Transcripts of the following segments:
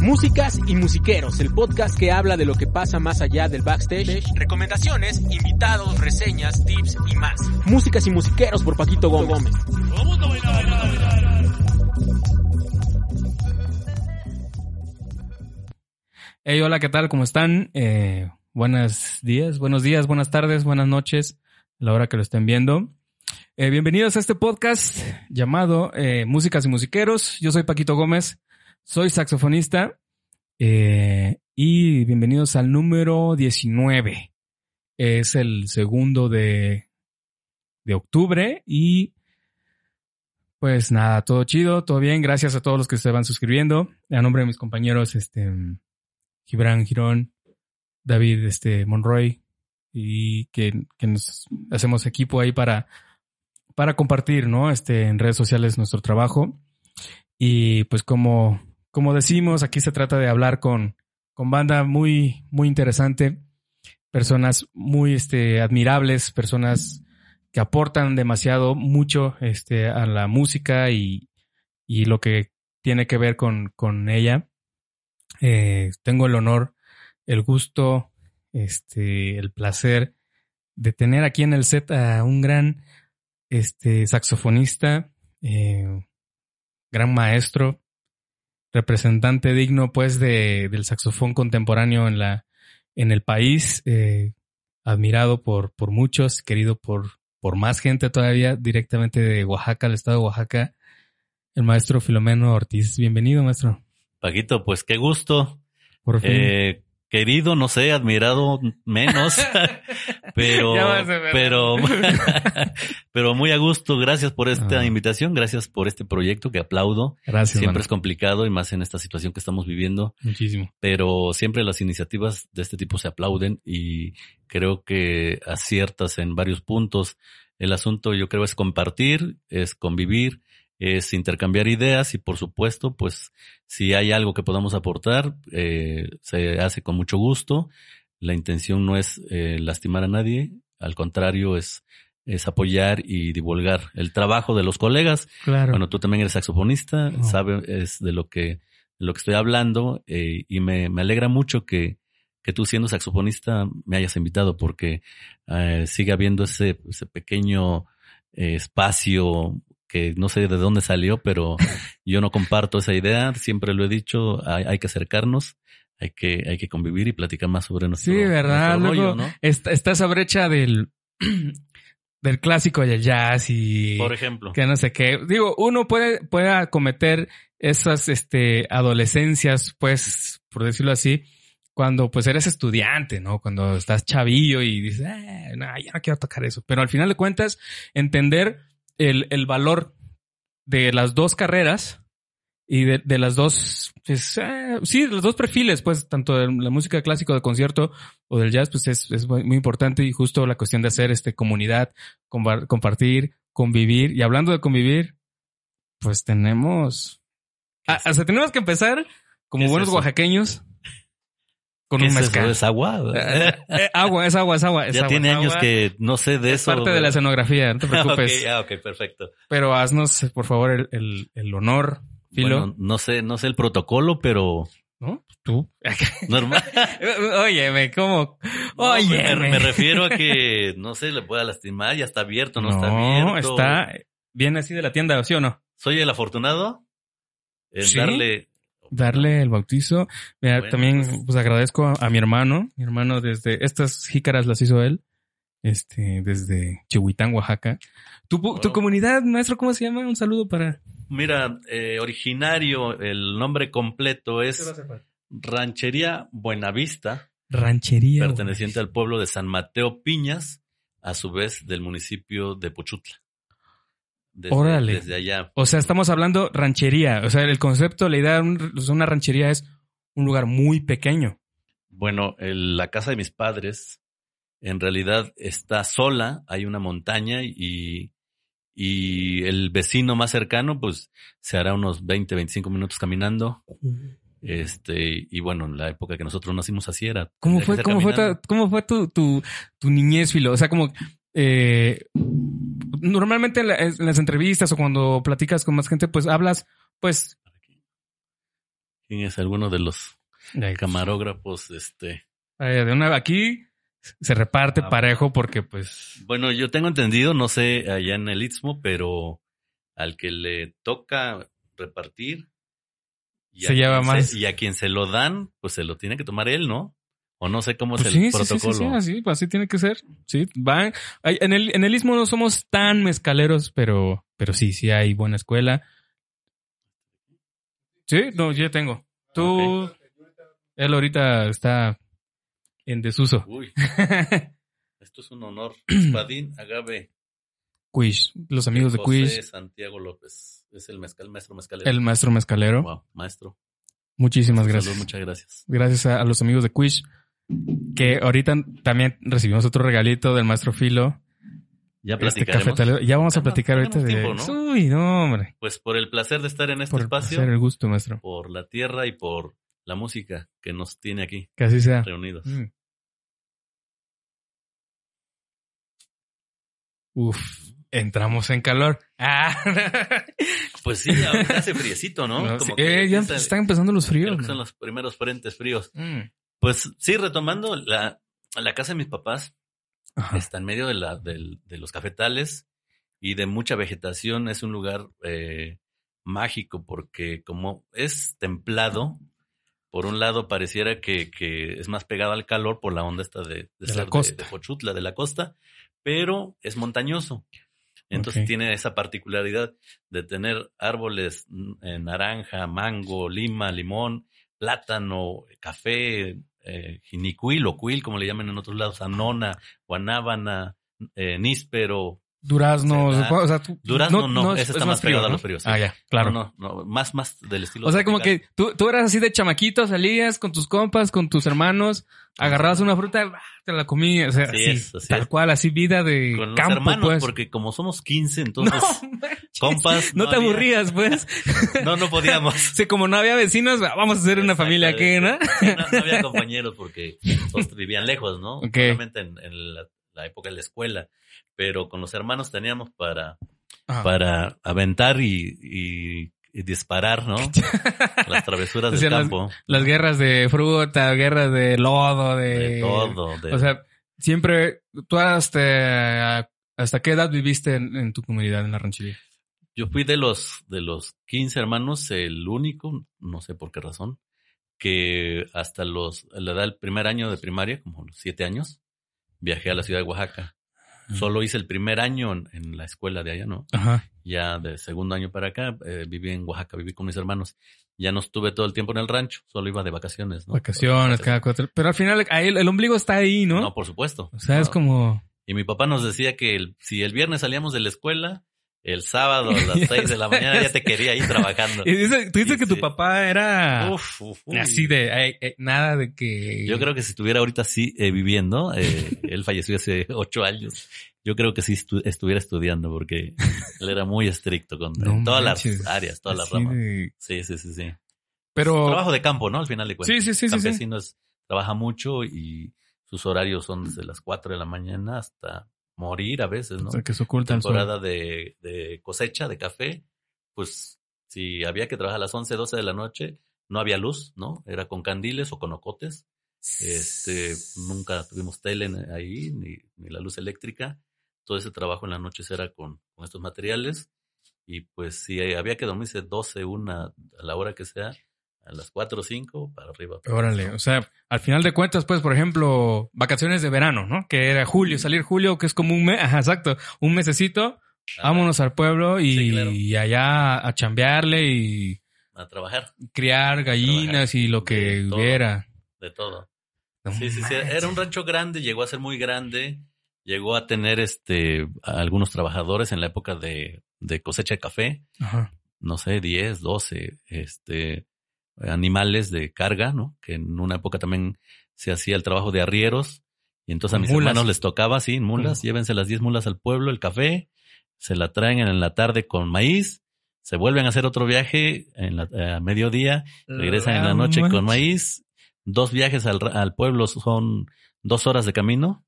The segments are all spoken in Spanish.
Músicas y musiqueros, el podcast que habla de lo que pasa más allá del backstage, recomendaciones, invitados, reseñas, tips y más. Músicas y musiqueros por Paquito Gómez. Hey, hola, ¿qué tal? ¿Cómo están? Eh, buenos días, buenos días, buenas tardes, buenas noches, a la hora que lo estén viendo. Eh, bienvenidos a este podcast llamado eh, Músicas y Musiqueros. Yo soy Paquito Gómez, soy saxofonista eh, y bienvenidos al número 19. Es el segundo de, de octubre y pues nada, todo chido, todo bien. Gracias a todos los que se van suscribiendo. A nombre de mis compañeros, este, Gibran Girón, David, este, Monroy y que, que nos hacemos equipo ahí para para compartir, ¿no? Este, en redes sociales nuestro trabajo. Y pues como, como decimos, aquí se trata de hablar con, con banda muy, muy interesante, personas muy, este, admirables, personas que aportan demasiado, mucho, este, a la música y, y lo que tiene que ver con, con ella. Eh, tengo el honor, el gusto, este, el placer de tener aquí en el set a un gran este saxofonista, eh, gran maestro, representante digno pues de, del saxofón contemporáneo en la en el país, eh, admirado por, por muchos, querido por, por más gente todavía, directamente de Oaxaca, el estado de Oaxaca, el maestro Filomeno Ortiz. Bienvenido, maestro. Paquito, pues qué gusto. Por fin. Eh, querido, no sé, admirado menos, pero, pero, pero muy a gusto. Gracias por esta Ah. invitación, gracias por este proyecto que aplaudo. Gracias, Siempre mano. es complicado y más en esta situación que estamos viviendo, Muchísimo. pero siempre las iniciativas de este tipo se aplauden y creo que aciertas en varios puntos. El asunto yo creo es compartir, es convivir, es intercambiar ideas y por supuesto, pues si hay algo que podamos aportar, eh, se hace con mucho gusto. La intención no es eh, lastimar a nadie, al contrario es, es apoyar y divulgar el trabajo de los colegas. Claro. Bueno, tú también eres saxofonista, Oh. sabes de lo que, de lo que estoy hablando eh, y me, me alegra mucho que, que tú siendo saxofonista me hayas invitado porque eh, sigue habiendo ese, ese pequeño eh, espacio que no sé de dónde salió, pero yo no comparto esa idea, siempre lo he dicho, hay, hay que acercarnos, hay que, hay que convivir y platicar más sobre nuestro, Sí, ¿verdad? nuestro Luego, ¿no? está, está esa brecha del, del clásico del jazz y Por ejemplo. que no sé qué. Digo, uno puede, puede acometer esas este, adolescencias, pues, por decirlo así, cuando pues eres estudiante, ¿no? Cuando estás chavillo y dices, eh, no, ya no quiero tocar eso. Pero al final de cuentas, entender el, el valor de las dos carreras y de, de las dos, pues, eh, sí, de los dos perfiles, pues, tanto de la música clásica de concierto o del jazz, pues es, es muy muy importante y justo la cuestión de hacer este comunidad, compa- compartir, convivir. Y hablando de convivir, pues tenemos, ¿Qué ah, es- o sea, tenemos que empezar como ¿Qué es buenos eso? oaxaqueños con ¿Qué un es mezcal. ¿Es agua? Eh, eh, agua, es agua, es agua. es ya agua, tiene es años que no sé de es eso. parte de la escenografía, no te preocupes. ah, ok, perfecto. Pero haznos, por favor, el, el, el honor, Filo. Bueno, no sé, no sé el protocolo, pero ¿No? Tú. normal. Óyeme, ¿cómo? No, me- Óyeme. me, refiero a que no se le pueda lastimar, ya está abierto, no, está No, abierto. está bien así de la tienda, ¿sí o no? Soy el afortunado en Sí. darle. Darle el bautizo. Mira, Bueno, también pues- pues agradezco a, a mi hermano. Mi hermano desde estas jícaras las hizo él. Este, desde Chihuitán, Oaxaca. Tu, tu comunidad, maestro, ¿cómo se llama? Un saludo para. Mira, eh, originario, el nombre completo es Ranchería Buenavista, Ranchería. perteneciente al pueblo de San Mateo Piñas, a su vez del municipio de Pochutla. Desde, Órale. Desde allá. O sea, estamos hablando ranchería. O sea, el concepto, la idea de un- sea, una ranchería es un lugar muy pequeño. Bueno, el- la casa de mis padres en realidad está sola, hay una montaña y, y el vecino más cercano pues se hará unos 20, 25 minutos caminando. Este, y bueno, en la época que nosotros nacimos así era. ¿Cómo fue, cómo fue, tu, cómo fue tu, tu, tu niñez, Filo? O sea, como, eh, normalmente en, la- en las entrevistas o cuando platicas con más gente, pues hablas, pues... ¿Quién es alguno de los camarógrafos? Este, ay, de una, aquí se reparte Ah, parejo porque pues... bueno, yo tengo entendido, no sé allá en el Istmo, pero al que le toca repartir y Se lleva más. y a quien se lo dan, pues se lo tiene que tomar él, ¿no? O no sé cómo Pues es sí, el sí, sí, sí, protocolo. sí, así, pues así tiene que ser. Sí, van. En el, en el Istmo no somos tan mezcaleros, pero, pero sí, sí hay buena escuela. Sí, no, yo tengo. Tú, él ahorita está en desuso. Uy, esto es un honor. Espadín Agave. Quish, los amigos de José Quish, Santiago López. Es el mezcal, maestro mezcalero. el maestro mezcalero. Wow, maestro. Muchísimas Salud, gracias. muchas gracias. Gracias a, a los amigos de Quish, que ahorita también recibimos otro regalito del maestro Filo. Ya Este platicaremos. Ya vamos a platicar ahorita de. Uy, no, hombre. Pues por el placer de estar en este Por espacio, hacer el gusto, maestro. por la tierra y por la música que nos tiene aquí Que así sea. reunidos. Mm. Uf, entramos en calor. Ah. Pues sí, ahorita hace friecito, ¿no? No, Como sí, que eh, ya empieza- están empezando los fríos. que son ¿no? los primeros frentes fríos. Mm. Pues sí, retomando, la, la casa de mis papás Ajá. está en medio de, la, del- de los cafetales y de mucha vegetación. Es un lugar eh, mágico porque como es templado, por un lado pareciera que, que es más pegado al calor por la onda esta de, de, De la costa. de Xochutla, de la costa, pero es montañoso. Entonces tiene esa particularidad de tener árboles eh, naranja, mango, lima, limón, plátano, café, eh, jinicuil o cuil, como le llaman en otros lados, anona, guanábana, eh, níspero. Duraznos. ¿Será? O sea, tú- Durazno no, es- ese es está más pegado a ¿no? los fríos, sí. Ah, ya, claro. No, no, no, más, más del estilo. O sea, como que tú, tú eras así de chamaquito, salías con tus compas, con tus hermanos, agarrabas una fruta, te la comías. O sea, Así así, es, así tal es. cual, así vida de Con los campo, hermanos, pues. porque como somos 15, No, entonces, compas. no te había- aburrías, pues. No, no podíamos. Sí, como no había vecinos, vamos a hacer una familia aquí, ¿no? No, no había compañeros porque todos vivían lejos, ¿no? Ok. Solamente en, en la, la época de la escuela. Pero con los hermanos teníamos para, Ajá. para aventar y, y- y disparar, ¿no? Las travesuras del campo. Las guerras de fruta, guerras de lodo, de... De todo. de- O sea, siempre, tú hasta, hasta qué edad viviste en, en tu comunidad, en la ranchería. Yo fui de los, de los 15 hermanos, el único, no sé por qué razón, que hasta los, la edad del primer año de primaria, como los siete años, viajé a la ciudad de Oaxaca. Solo hice el primer año en, en la escuela de allá, ¿no? Ajá. Ya de segundo año para acá, eh, viví en Oaxaca, viví con mis hermanos. Ya no estuve todo el tiempo en el rancho, solo iba de vacaciones, ¿no? Vacaciones, cada cuatro. Pero al final, ahí el, el ombligo está ahí, ¿no? No, por supuesto. o sea, es como... Y mi papá nos decía que el- si el viernes salíamos de la escuela, el sábado a las seis de la mañana ya te quería ir trabajando. Y dice, tú dices Y que tu papá era Uf, uf, así de... ay, eh, nada de que... Yo creo que si estuviera ahorita sí eh, viviendo, eh, él falleció hace ocho años. Yo creo que sí estu- estuviera estudiando porque él era muy estricto con No todas manches. las áreas, todas las Así ramas. de- Sí, sí, sí, sí. Pero... Trabajo de campo, ¿no? Al final de cuentas. Sí, sí, sí, sí, trabaja mucho y sus horarios son desde las 4 de la mañana hasta morir a veces, ¿no? O sea, que se oculta el sol. Temporada de, de cosecha de café, pues si había que trabajar a las 11, 12 de la noche, no había luz, ¿no? Era con candiles o con ocotes. Este, nunca tuvimos tele ahí, ni, ni la luz eléctrica. Todo ese trabajo en las noches era con, con estos materiales. Y pues si había que dormirse 12, una, a la hora que sea, a las 4 o 5, para arriba. Órale, o sea, al final de cuentas, pues, por ejemplo, vacaciones de verano, ¿no? Que era julio, salir julio, que es como un mes, ajá, exacto, un mesecito, vámonos al pueblo y, Sí, claro. y allá a chambearle y A trabajar, criar gallinas y lo que De todo. hubiera. de todo. No Sí, sí, sí. Era un rancho grande, llegó a ser muy grande, llegó a tener este a algunos trabajadores en la época de, de cosecha de café, Ajá. no sé, 10, 12, este animales de carga, ¿no? Que en una época también se hacía el trabajo de arrieros. Y entonces a mis mulas. hermanos les tocaba, sí, mulas, Con- llévense las 10 mulas al pueblo, el café, se la traen en la tarde con maíz, se vuelven a hacer otro viaje en la, eh, a mediodía, regresan en la Ah, noche con maíz, dos viajes al, al pueblo son dos horas de camino,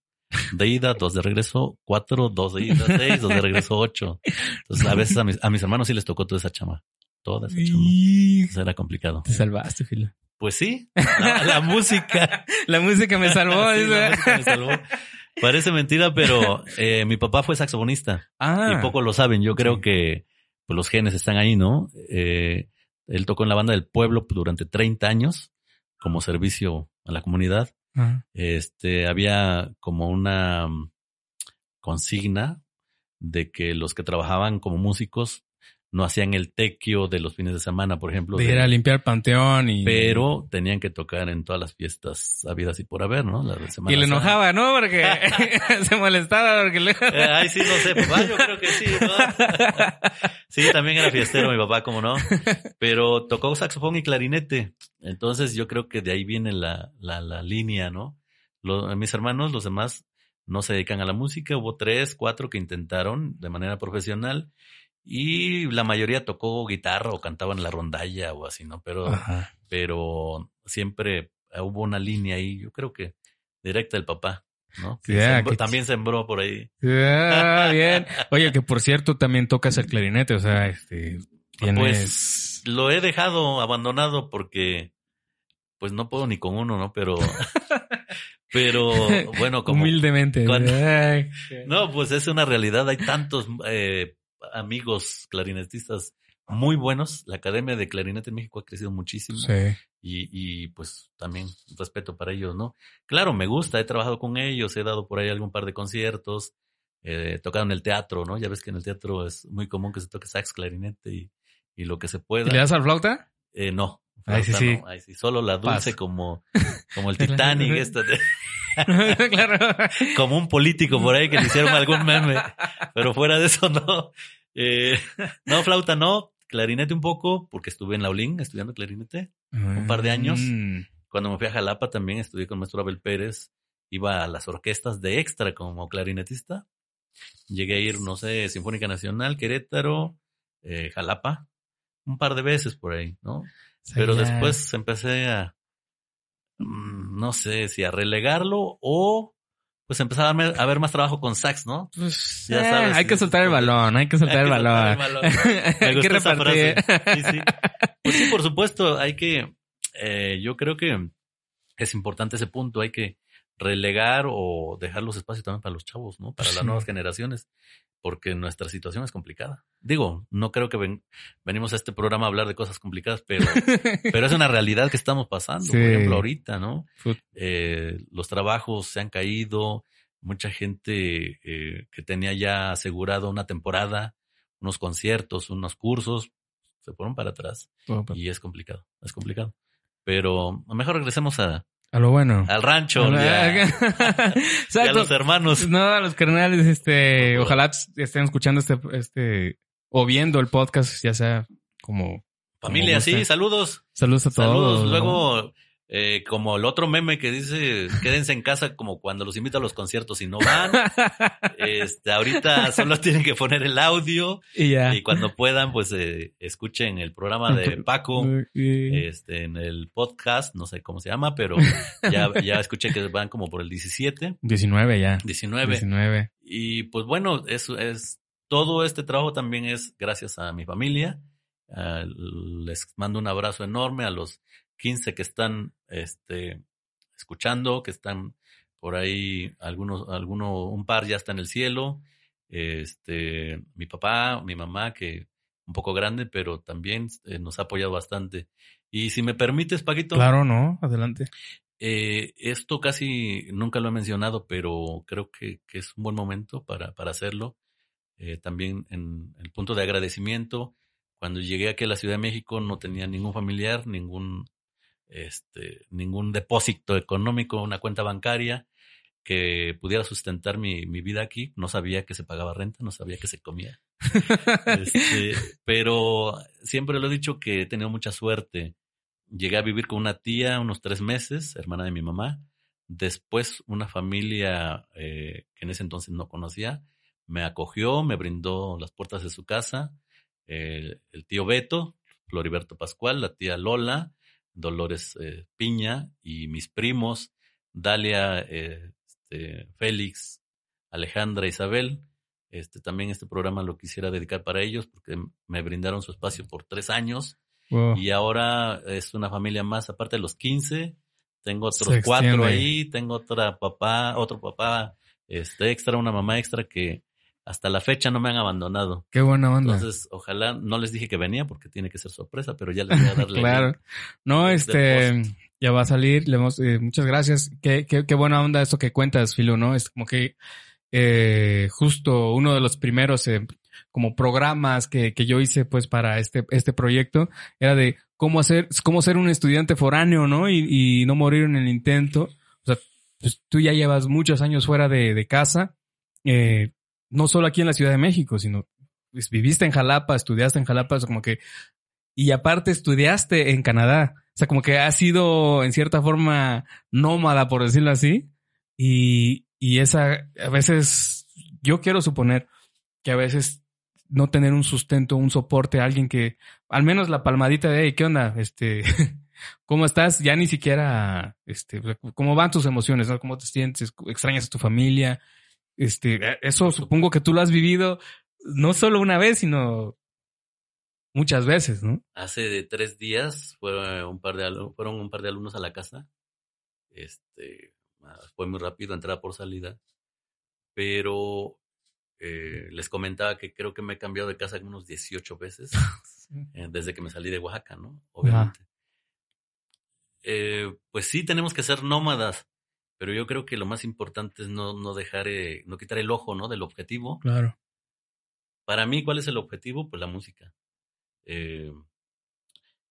de ida, dos de regreso, cuatro, dos de ida, seis, dos de regreso, ocho. Entonces, a veces a mis, a mis hermanos sí les tocó toda esa chama. Toda esa. Entonces era complicado. Te salvaste, Fila. Pues sí, la, la música. La música me salvó. Sí, la dice. música me salvó. Parece mentira, pero eh, mi papá fue saxofonista Ah, y pocos lo saben. Yo creo Sí. que pues, los genes están ahí, ¿no? Eh, él tocó en la banda del pueblo durante 30 años como servicio a la comunidad. Ajá. Este, había como una mm, consigna de que los que trabajaban como músicos no hacían el tequio de los fines de semana, por ejemplo. de de- ir a limpiar panteón y. pero tenían que tocar en todas las fiestas habidas y por haber, ¿no? La Y le enojaba, ¿no? Porque se molestaba porque le... Eh, ay, sí, no sé, papá, yo creo que sí, ¿no? Sí, también era fiestero mi papá, como no. Pero tocó saxofón y clarinete. Entonces yo creo que de ahí viene la, la, la línea, ¿no? Lo- mis hermanos, los demás, no se dedican a la música. Hubo tres, cuatro que intentaron de manera profesional. Y la mayoría tocó guitarra o cantaban la rondalla o así, ¿no? Pero, Ajá. pero siempre hubo una línea ahí, yo creo que directa del papá, ¿no? Sembró- qué también sembró por ahí. Ah, bien. Oye, que por cierto también tocas el clarinete, o sea, este, tienes... Pues lo he dejado abandonado porque pues no puedo ni con uno, ¿no? Pero pero bueno, como Humildemente. cuando- no, pues es una realidad, hay tantos eh, amigos clarinetistas muy buenos, la Academia de Clarinete en México ha crecido muchísimo Sí. y, y pues también respeto para ellos, ¿no? Claro, me gusta, he trabajado con ellos, he dado por ahí algún par de conciertos, eh, tocado en el teatro, ¿no? Ya ves que en el teatro es muy común que se toque sax, clarinete y, y lo que se pueda. ¿Y le das al flauta? Eh, no. Ahí sí, flauta sí. no, ahí sí. Solo la dulce Paz. como, como el Titanic, esta de- claro. como un político por ahí que le hicieron algún meme. Pero fuera de eso, no. Eh, no, flauta no. Clarinete un poco, porque estuve en la Olin estudiando clarinete. Un par de años. Mm. Cuando me fui a Jalapa también estudié con el maestro Abel Pérez. Iba a las orquestas de extra como clarinetista. Llegué a ir, no sé, Sinfónica Nacional, Querétaro, eh, Jalapa. Un par de veces por ahí, ¿no? Pero después empecé a, no sé si a relegarlo o pues empezaba a ver, a ver más trabajo con sax, ¿no? Pues, Ya eh, sabes, hay que soltar el balón, hay que soltar el Hay que soltar balón. el balón. Me hay que repartir. frase. Sí, sí. Pues sí, por supuesto, hay que, eh, yo creo que es importante ese punto, hay que relegar o dejar los espacios también para los chavos, ¿no? Para las nuevas generaciones, porque nuestra situación es complicada. Digo, no creo que ven- venimos a este programa a hablar de cosas complicadas, pero, pero es una realidad que estamos pasando, por ejemplo, ahorita, ¿no? Eh, los trabajos se han caído, mucha gente eh, que tenía ya asegurado una temporada, unos conciertos, unos cursos, se fueron para atrás y es complicado, es complicado. Pero mejor regresemos a, A lo bueno. al rancho, A lo- ya, y a los hermanos. No, a los carnales, este, ojalá estén escuchando este, este, o viendo el podcast, ya sea como Familia, guste. sí, saludos. saludos a todos. Saludos. Luego, eh, como el otro meme que dice, quédense en casa como cuando los invito a los conciertos y no van. Este, ahorita solo tienen que poner el audio y ya. y cuando puedan, pues eh, escuchen el programa de Paco. Este, en el podcast, no sé cómo se llama, pero ya, ya escuché que van como por el 17, 19 ya. 19. 19. Y pues bueno, eso es, todo este trabajo también es gracias a mi familia. Ah, les mando un abrazo enorme a los 15 que están, este, escuchando, que están por ahí, algunos, alguno, un par ya está en el cielo. Este, mi papá, mi mamá, que un poco grande, pero también eh, nos ha apoyado bastante. Y si me permites, Paquito, Claro, ¿no? Adelante. eh, esto casi nunca lo he mencionado, pero creo que, que es un buen momento para, para hacerlo. Eh, también en el punto de agradecimiento, cuando llegué aquí a la Ciudad de México no tenía ningún familiar, ningún, este, ningún depósito económico, una cuenta bancaria que pudiera sustentar mi, mi vida aquí. No sabía que se pagaba renta, no sabía que se comía. Este, pero siempre lo he dicho que he tenido mucha suerte. Llegué a vivir con una tía unos tres meses, hermana de mi mamá. Después una familia eh, que en ese entonces no conocía me acogió, me brindó las puertas de su casa. El, el tío Beto, Floriberto Pascual, la tía Lola, Dolores eh, Piña y mis primos, Dalia, eh, este, Félix, Alejandra, Isabel. Este, también este programa lo quisiera dedicar para ellos porque me brindaron su espacio por tres años. Y ahora es una familia más, aparte de los 15, tengo otros cuatro ahí, tengo otra papá, otro papá este extra, una mamá extra que hasta la fecha no me han abandonado. Qué buena onda. Entonces, ojalá, no les dije que venía porque tiene que ser sorpresa, pero ya les voy a darle. claro. No, este, ya va a salir. Le eh, muchas gracias. Qué, qué, qué buena onda eso que cuentas, Filo, ¿no? Es como que eh, justo uno de los primeros eh, como programas que, que yo hice pues para este, este proyecto era de cómo hacer, cómo ser un estudiante foráneo, ¿no? Y, y no morir en el intento. O sea, pues tú ya llevas muchos años fuera de, de casa. Eh, no solo aquí en la Ciudad de México, sino pues, viviste en Jalapa, estudiaste en Jalapa, es como que, y aparte estudiaste en Canadá. O sea, como que has sido en cierta forma nómada, por decirlo así. Y, y esa, a veces, yo quiero suponer que a veces no tener un sustento, un soporte, alguien que, al menos la palmadita de, hey, ¿qué onda? Este, ¿cómo estás? Ya ni siquiera, este, ¿cómo van tus emociones? ¿Cómo te sientes? ¿Extrañas a tu familia? Este, eh, eso supongo que tú lo has vivido no solo una vez, sino muchas veces, ¿no? Hace tres días fueron un par de, fueron un par de alumnos a la casa. Este, ah, fue muy rápido, entrada por salida. Pero eh, les comentaba que creo que me he cambiado de casa unos 18 veces eh, desde que me salí de Oaxaca, ¿no? Obviamente. pues sí, tenemos que ser nómadas, pero yo creo que lo más importante es no, no dejar, eh, no quitar el ojo, ¿no? Del objetivo. Claro. Para mí, ¿cuál es el objetivo? Pues la música. Eh,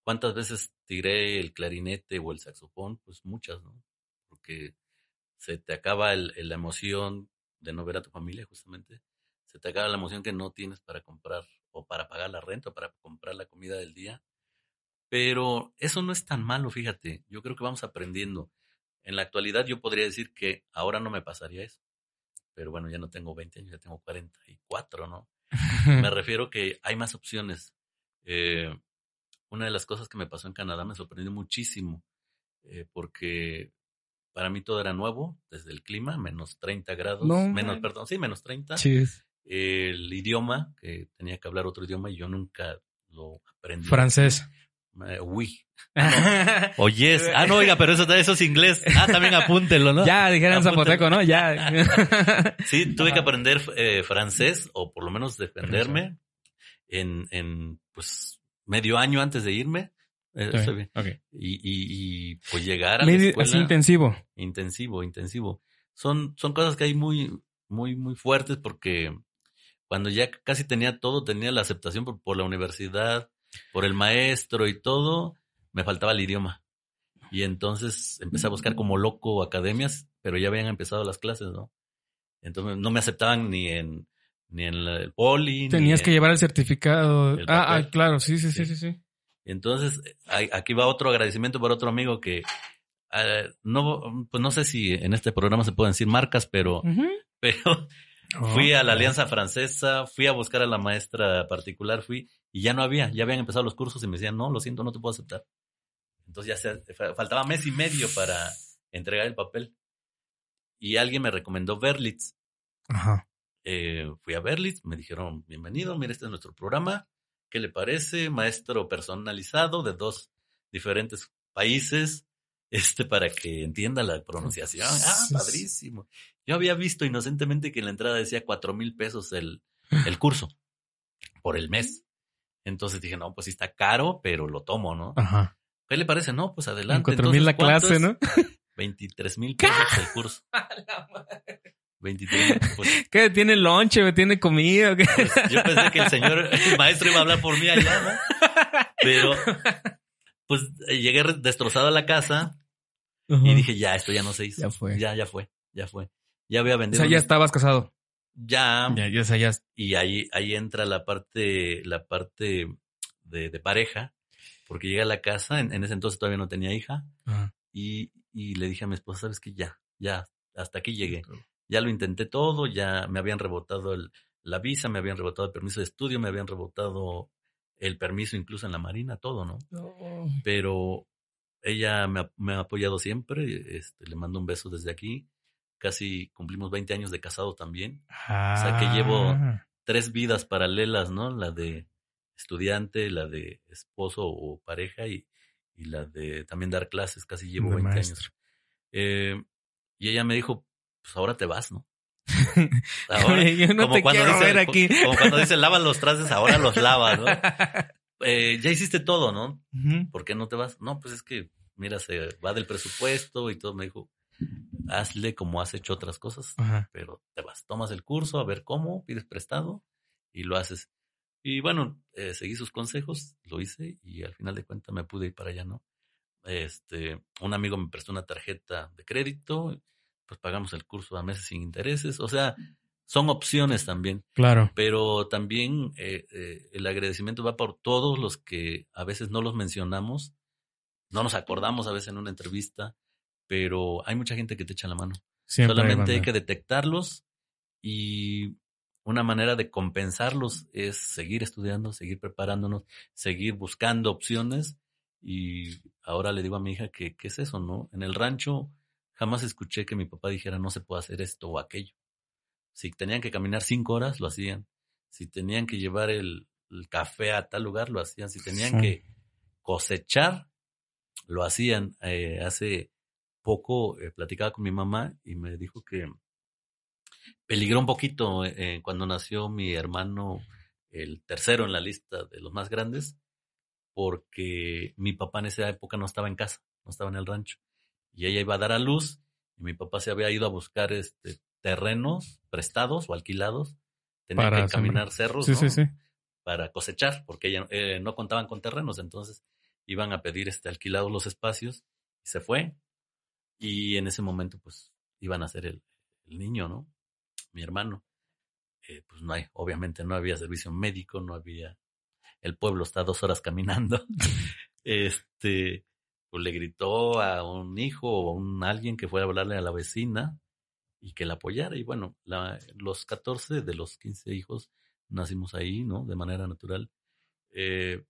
¿Cuántas veces tiré el clarinete o el saxofón? Pues muchas, ¿no? Porque se te acaba el, la emoción de no ver a tu familia, justamente. Se te acaba la emoción que no tienes para comprar o para pagar la renta o para comprar la comida del día. Pero eso no es tan malo, fíjate. Yo creo que vamos aprendiendo. En la actualidad yo podría decir que ahora no me pasaría eso. Pero bueno, ya no tengo 20 años, ya tengo 44, ¿no? me refiero que hay más opciones. Eh, una de las cosas que me pasó en Canadá me sorprendió muchísimo, eh, porque para mí todo era nuevo, desde el clima, menos 30 grados, menos, perdón, sí, menos 30. El idioma, que tenía que hablar otro idioma y yo nunca lo aprendí. Francés. Eh, uy. Ah, no. O yes. Ah, no, oiga, pero eso, eso es inglés. Ah, también apúntelo, ¿no? Ya, dijeron zapoteco, ¿no? Ya. sí, tuve que aprender eh, francés, o por lo menos defenderme, en, en, pues, medio año antes de irme. Eh, estoy bien. Y, y, y, pues llegar a la escuela. Es intensivo. Intensivo, intensivo. Son, son cosas que hay muy, muy, muy fuertes porque cuando ya casi tenía todo, tenía la aceptación por, por la universidad, por el maestro y todo, me faltaba el idioma. Y entonces empecé a buscar como loco academias, pero ya habían empezado las clases, ¿no? Entonces no me aceptaban ni en ni en el poli. Tenías que llevar el certificado. ah, ah, claro, sí, sí, sí, sí, sí. Entonces, aquí va otro agradecimiento por otro amigo que ah, no, pues no sé si en este programa se pueden decir marcas, pero, pero Fui a la Alianza Francesa, fui a buscar a la maestra particular, fui y ya no había, ya habían empezado los cursos y me decían, no, lo siento, no te puedo aceptar. Entonces ya se, faltaba mes y medio para entregar el papel. Y alguien me recomendó Berlitz. Ajá. Eh, fui a Berlitz, me dijeron, bienvenido, mira, este es nuestro programa. ¿Qué le parece? Maestro personalizado de dos diferentes países este para que entienda la pronunciación. Ah, padrísimo. Yo había visto inocentemente que en la entrada decía cuatro mil pesos el, el curso por el mes. Entonces dije, no, pues sí está caro, pero lo tomo, ¿no? Ajá. ¿Qué le parece? No, pues adelante. Cuatro mil la clase, ¿no? 23 mil pesos el curso. 23 pues, ¿Qué? ¿Tiene lonche? ¿Tiene comida? Pues, yo pensé que el señor, el maestro iba a hablar por mí allá, ¿no? Pero, pues llegué destrozado a la casa y dije, ya, esto ya no se hizo. Ya fue. Ya, ya fue, ya fue. Ya había vendido. O sea, ya estabas casado. Ya. Ya, ya, ya. Y ahí, ahí entra la parte, la parte de, de pareja, porque llegué a la casa, en, ese entonces todavía no tenía hija, y, y le dije a mi esposa, sabes que ya, ya, hasta aquí llegué. Ya lo intenté todo, ya me habían rebotado el, la visa, me habían rebotado el permiso de estudio, me habían rebotado el permiso incluso en la marina, todo, ¿no? Pero ella me ha, apoyado siempre, este, le mando un beso desde aquí, casi cumplimos 20 años de casado también. O sea que llevo Ah, tres vidas paralelas, ¿no? La de estudiante, la de esposo o pareja y, y la de también dar clases, casi llevo De 20 maestro. años. Eh, y ella me dijo, pues ahora te vas, ¿no? Oye, yo no te quiero ver aquí. Como cuando dice lavas los trastes, ahora los lavas, ¿no? Eh, ya hiciste todo, ¿no? ¿Por qué no te vas? No, pues es que, mira, se va del presupuesto y todo. Me dijo, hazle como has hecho otras cosas, Ajá. pero te vas, tomas el curso, a ver cómo, pides prestado y lo haces. Y bueno, eh, seguí sus consejos, lo hice y al final de cuentas me pude ir para allá, ¿no? Este, un amigo me prestó una tarjeta de crédito, pues pagamos el curso a meses sin intereses, o sea, son opciones también, Claro. pero también eh, eh, el agradecimiento va por todos los que a veces no los mencionamos, no nos acordamos a veces en una entrevista, pero hay mucha gente que te echa la mano. Siempre Solamente hay que detectarlos y una manera de compensarlos es seguir estudiando, seguir preparándonos, seguir buscando opciones. Y ahora le digo a mi hija que, ¿qué es eso, no? En el rancho jamás escuché que mi papá dijera no se puede hacer esto o aquello. Si tenían que caminar cinco horas, lo hacían. Si tenían que llevar el, el café a tal lugar, lo hacían. Si tenían Sí. que cosechar, lo hacían. Eh, hace poco eh, platicaba con mi mamá y me dijo que peligró un poquito eh, cuando nació mi hermano, el tercero en la lista de los más grandes, porque mi papá en esa época no estaba en casa, no estaba en el rancho. Y ella iba a dar a luz y mi papá se había ido a buscar este terrenos prestados o alquilados. Tenía Para que caminar cerros Sí, ¿no? sí, sí. para cosechar, porque ella, eh, no contaban con terrenos, entonces iban a pedir este alquilados los espacios y se fue. Y en ese momento, pues, iban a ser el, el niño, ¿no? Mi hermano. Eh, pues no hay, obviamente no había servicio médico, no había, el pueblo está dos horas caminando. este, pues le gritó a un hijo o a un alguien que fuera a hablarle a la vecina y que la apoyara. Y bueno, la, los 14 de los 15 hijos nacimos ahí, ¿no? De manera natural. Eh,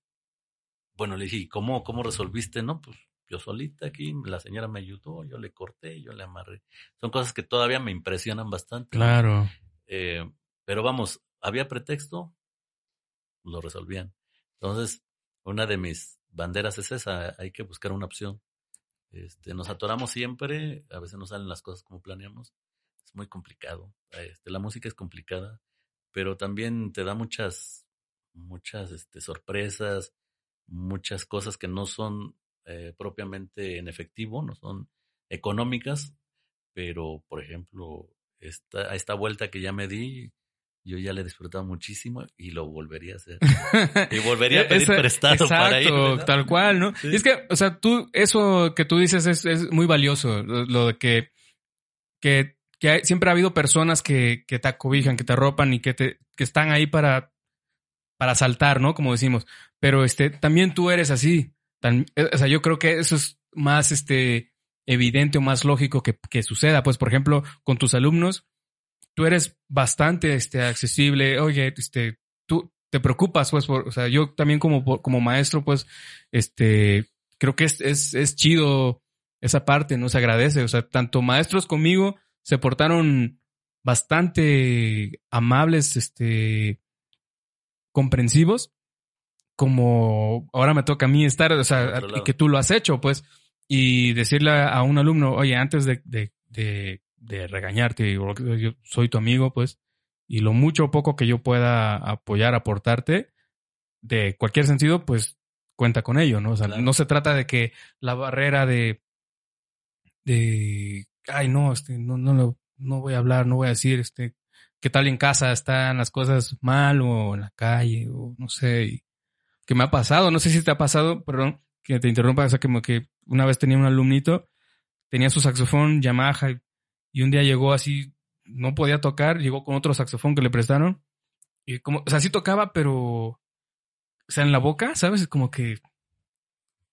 bueno, le dije, ¿y cómo, cómo resolviste? No, pues yo solita aquí, la señora me ayudó, yo le corté, yo le amarré. Son cosas que todavía me impresionan bastante. Claro. Eh, pero vamos, había pretexto, lo resolvían. Entonces, una de mis banderas es esa, hay que buscar una opción. Este, nos atoramos siempre, a veces no salen las cosas como planeamos, es muy complicado. Este, la música es complicada, pero también te da muchas, muchas este, sorpresas, muchas cosas que no son eh, propiamente en efectivo, no son económicas, pero por ejemplo, esta, a esta vuelta que ya me di, yo ya le he disfrutado muchísimo y lo volvería a hacer. Y volvería a pedir Esa- prestado exacto, para ir. ¿verdad? tal cual, ¿no? Sí. Y es que, o sea, tú, eso que tú dices es, es muy valioso, lo, lo de que, que, que hay- siempre ha habido personas que, que te acobijan, que te arropan y que te, que están ahí para, para saltar, ¿no? Como decimos. Pero este, también tú eres así. Eh, o sea, yo creo que eso es más este evidente o más lógico que, que suceda. Pues, por ejemplo, con tus alumnos, tú eres bastante este, accesible. Oye, este, tú te preocupas, pues, por, o sea, yo también como, como maestro, pues, este, creo que es, es, es chido esa parte, ¿no? Se agradece. O sea, tanto maestros conmigo se portaron bastante amables, este, comprensivos, como ahora me toca a mí estar, o sea, y que tú lo has hecho, pues, y decirle a, un alumno, oye, antes de, de, de, de regañarte, yo soy tu amigo, pues, y lo mucho o poco que yo pueda apoyar, aportarte, de cualquier sentido, pues, cuenta con ello, ¿no? O sea, Claro. no se trata de que la barrera de, de, ay, no, este, no, no, no voy a hablar, no voy a decir, este, qué tal en casa están las cosas mal o en la calle o no sé, y que me ha pasado, no sé si te ha pasado, perdón, que te interrumpa, o sea, como que una vez tenía un alumnito, tenía su saxofón Yamaha y- un día llegó así, no podía tocar, llegó con otro saxofón que le prestaron y como, o sea, sí tocaba, pero, o sea, en la boca, ¿sabes? Como que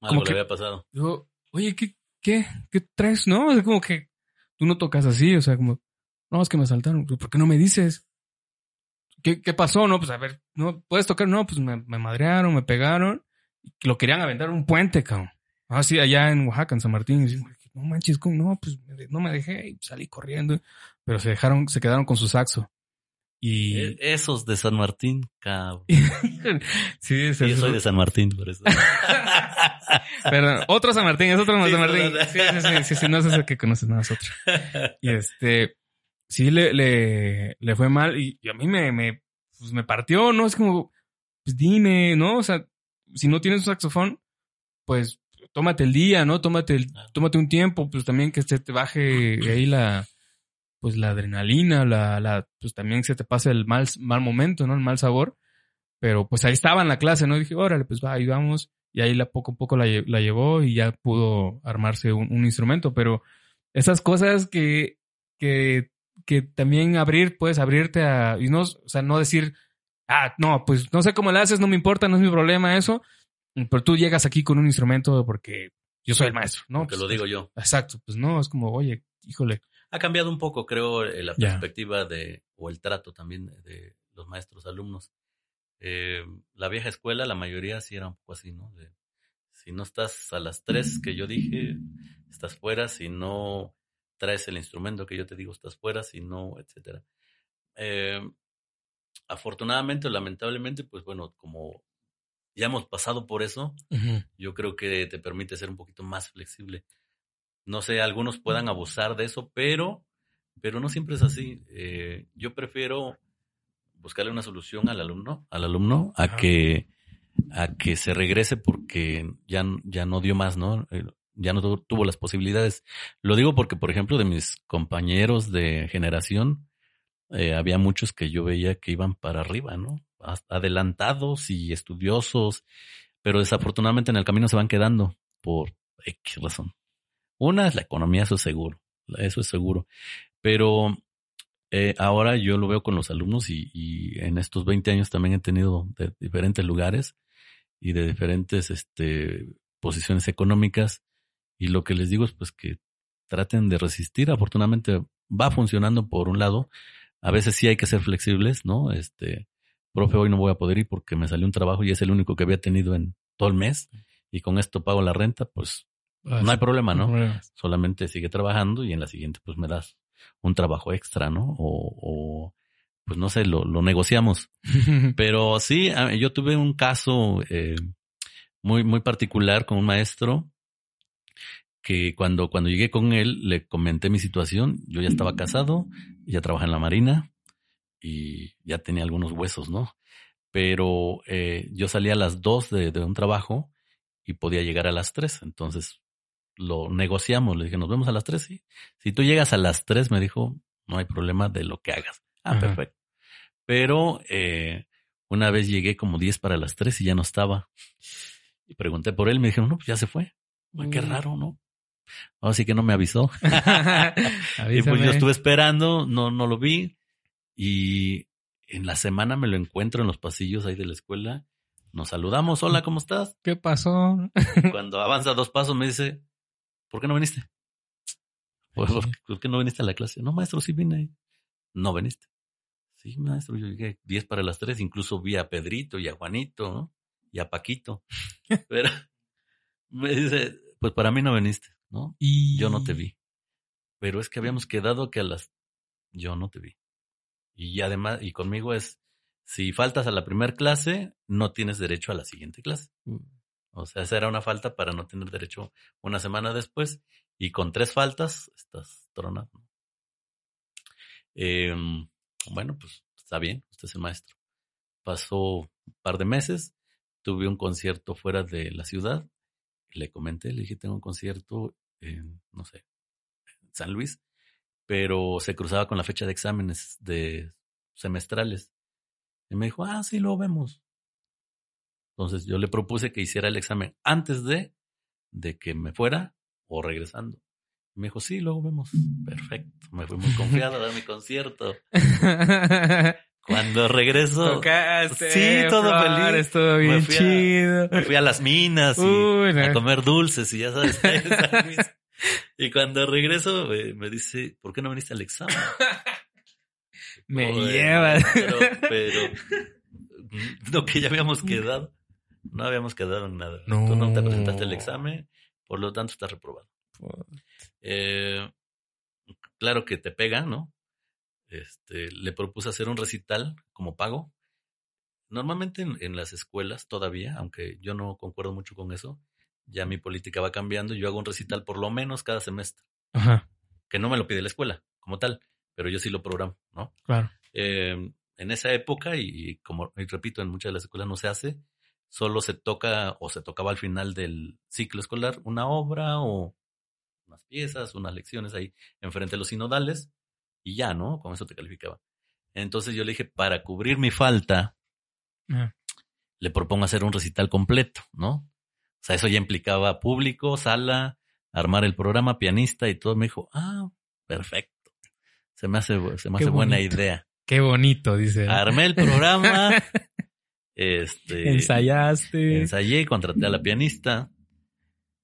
Algo como le que- había pasado. Digo, oye, ¿qué, qué, qué traes? No, es como que tú no tocas así, o sea, como, no, es que me saltaron, ¿por qué no me dices? ¿Qué, qué pasó? No, pues a ver, no, ¿puedes tocar? No, pues me, me madrearon, me pegaron, lo querían aventar un puente, cabrón. Ah, sí, allá en Oaxaca, en San Martín, y, no manches, ¿cómo? no, pues no me dejé y salí corriendo. Pero se dejaron, se quedaron con su saxo. Y E- Esos de San Martín, cabrón. sí, es Sí, yo soy de San Martín, por eso. Perdón, otro San Martín, es otro San Martín. Sí, sí, sí, sí, sí, no es ese que conoces, no es otro. Y este, sí le, le, le fue mal y, y a mí me, me, pues me partió, ¿no? Es como, pues dime, ¿no? O sea, si no tienes un saxofón, pues tómate el día, ¿no? Tómate, el, tómate un tiempo, pues también que se te baje ahí la, pues la adrenalina, la, la, pues también se te pase el mal, mal momento, ¿no? El mal sabor. Pero pues ahí estaba en la clase, ¿no? dije, órale, pues va, ahí vamos. Y ahí la poco a poco la, la llevó y ya pudo armarse un, un instrumento. Pero esas cosas que, que, que también abrir, puedes abrirte a, y no, o sea, no decir, ah, no, pues no sé cómo le haces, no me importa, no es mi problema eso. Pero tú llegas aquí con un instrumento porque yo soy el maestro, ¿no? Porque Pues, lo digo yo. Exacto, pues no, es como, oye, híjole. Ha cambiado un poco, creo, eh, la perspectiva de, o el trato también de los maestros alumnos. Eh, la vieja escuela, la mayoría sí era un poco así, ¿no? De, si no estás a las tres que yo dije, estás fuera, si no traes el instrumento que yo te digo, estás fuera, si no, etcétera. Eh, afortunadamente o lamentablemente, pues bueno, como ya hemos pasado por eso, yo creo que te permite ser un poquito más flexible. No sé, algunos puedan abusar de eso, pero, pero no siempre es así. Eh, yo prefiero buscarle una solución al alumno, al alumno, a que, a que se regrese porque ya, ya no dio más, ¿no? Ya no tu- tuvo las posibilidades. Lo digo porque, por ejemplo, de mis compañeros de generación, eh, había muchos que yo veía que iban para arriba, ¿no? Adelantados y estudiosos, pero desafortunadamente en el camino se van quedando por X razón. Una es la economía, eso es seguro, eso es seguro. Pero eh, ahora yo lo veo con los alumnos y, y en estos 20 años también he tenido de diferentes lugares y de diferentes este, posiciones económicas y lo que les digo es pues que traten de resistir. Afortunadamente va funcionando por un lado. A veces sí hay que ser flexibles, ¿no? Este, profe, hoy no voy a poder ir porque me salió un trabajo y es el único que había tenido en todo el mes y con esto pago la renta, pues no hay problema, ¿no? problemas. Solamente sigue trabajando y en la siguiente pues me das un trabajo extra, ¿no? O, o pues no sé, lo, lo negociamos. Pero sí, a- yo tuve un caso eh, muy, muy particular con un maestro que cuando, cuando llegué con él le comenté mi situación. Yo ya estaba casado, ya trabajaba en la marina y ya tenía algunos huesos, ¿no? Pero eh, yo salía a las dos de, de un trabajo y podía llegar a las tres. Entonces lo negociamos. Le dije, nos vemos a las tres. Sí. Si tú llegas a las tres, me dijo, no hay problema de lo que hagas. Ah, Ajá. perfecto. Pero eh, una vez llegué como 10 para las 3 y ya no estaba. Y pregunté por él, me dijeron, no, pues ya se fue. Ay, qué Mm. raro, ¿no? Así que no me avisó. y pues yo estuve esperando, no, no lo vi. Y en la semana me lo encuentro en los pasillos ahí de la escuela. Nos saludamos, hola, ¿cómo estás? ¿Qué pasó? Cuando avanza dos pasos me dice, ¿por qué no viniste? "Pues, ¿Por, por qué no viniste a la clase? No, maestro, sí vine. No viniste. Sí, maestro, yo llegué 10 para las 3, incluso vi a Pedrito y a Juanito, ¿no? Y a Paquito. Pero me dice, pues para mí no viniste, ¿no? Y Yo no te vi. Pero es que habíamos quedado que a las... Yo no te vi. Y además, y conmigo es, si faltas a la primera clase, no tienes derecho a la siguiente clase. O sea, esa era una falta para no tener derecho una semana después. Y con tres faltas, estás tronado. Eh, bueno, pues está bien, usted es el maestro. Pasó un par de meses, tuve un concierto fuera de la ciudad. Le comenté, le dije, tengo un concierto en, no sé, en San Luis, pero se cruzaba con la fecha de exámenes de semestrales. Y me dijo, ah, sí, lo vemos. Entonces yo le propuse que hiciera el examen antes de, de que me fuera o regresando. Y me dijo, sí, luego vemos. Perfecto. Me fui muy confiado a dar mi concierto. Cuando regreso, Tocaste. Sí, todo flores, feliz. Todo Me bien fui a- chido. me fui a las minas y Uy, no. a comer dulces y ya sabes. y cuando regreso me, me dice, ¿por qué no viniste al examen? Me Joder, llevas. Pero, pero, lo que ya habíamos quedado, no habíamos quedado en nada. No. Tú no te presentaste el examen, por lo tanto estás reprobado. Eh, claro que te pega, ¿no? Este, le propuse hacer un recital como pago. Normalmente en, en, las escuelas todavía, aunque yo no concuerdo mucho con eso, ya mi política va cambiando. Yo hago un recital por lo menos cada semestre. Ajá. Que no me lo pide la escuela como tal, pero yo sí lo programo, ¿no? Claro. Eh, en esa época, y, como y repito, en muchas de las escuelas no se hace, solo se toca o se tocaba al final del ciclo escolar una obra o unas piezas, unas lecciones ahí enfrente de los sinodales y ya, ¿no? Con eso te calificaba. Entonces yo le dije, para cubrir mi falta, Ah, le propongo hacer un recital completo, ¿no? O sea, eso ya implicaba público, sala, armar el programa, pianista y todo. Me dijo, ah, perfecto. Se me hace, se me Qué hace buena idea. Qué bonito, dice. Armé el programa, este, Ensayaste. ensayé, contraté a la pianista.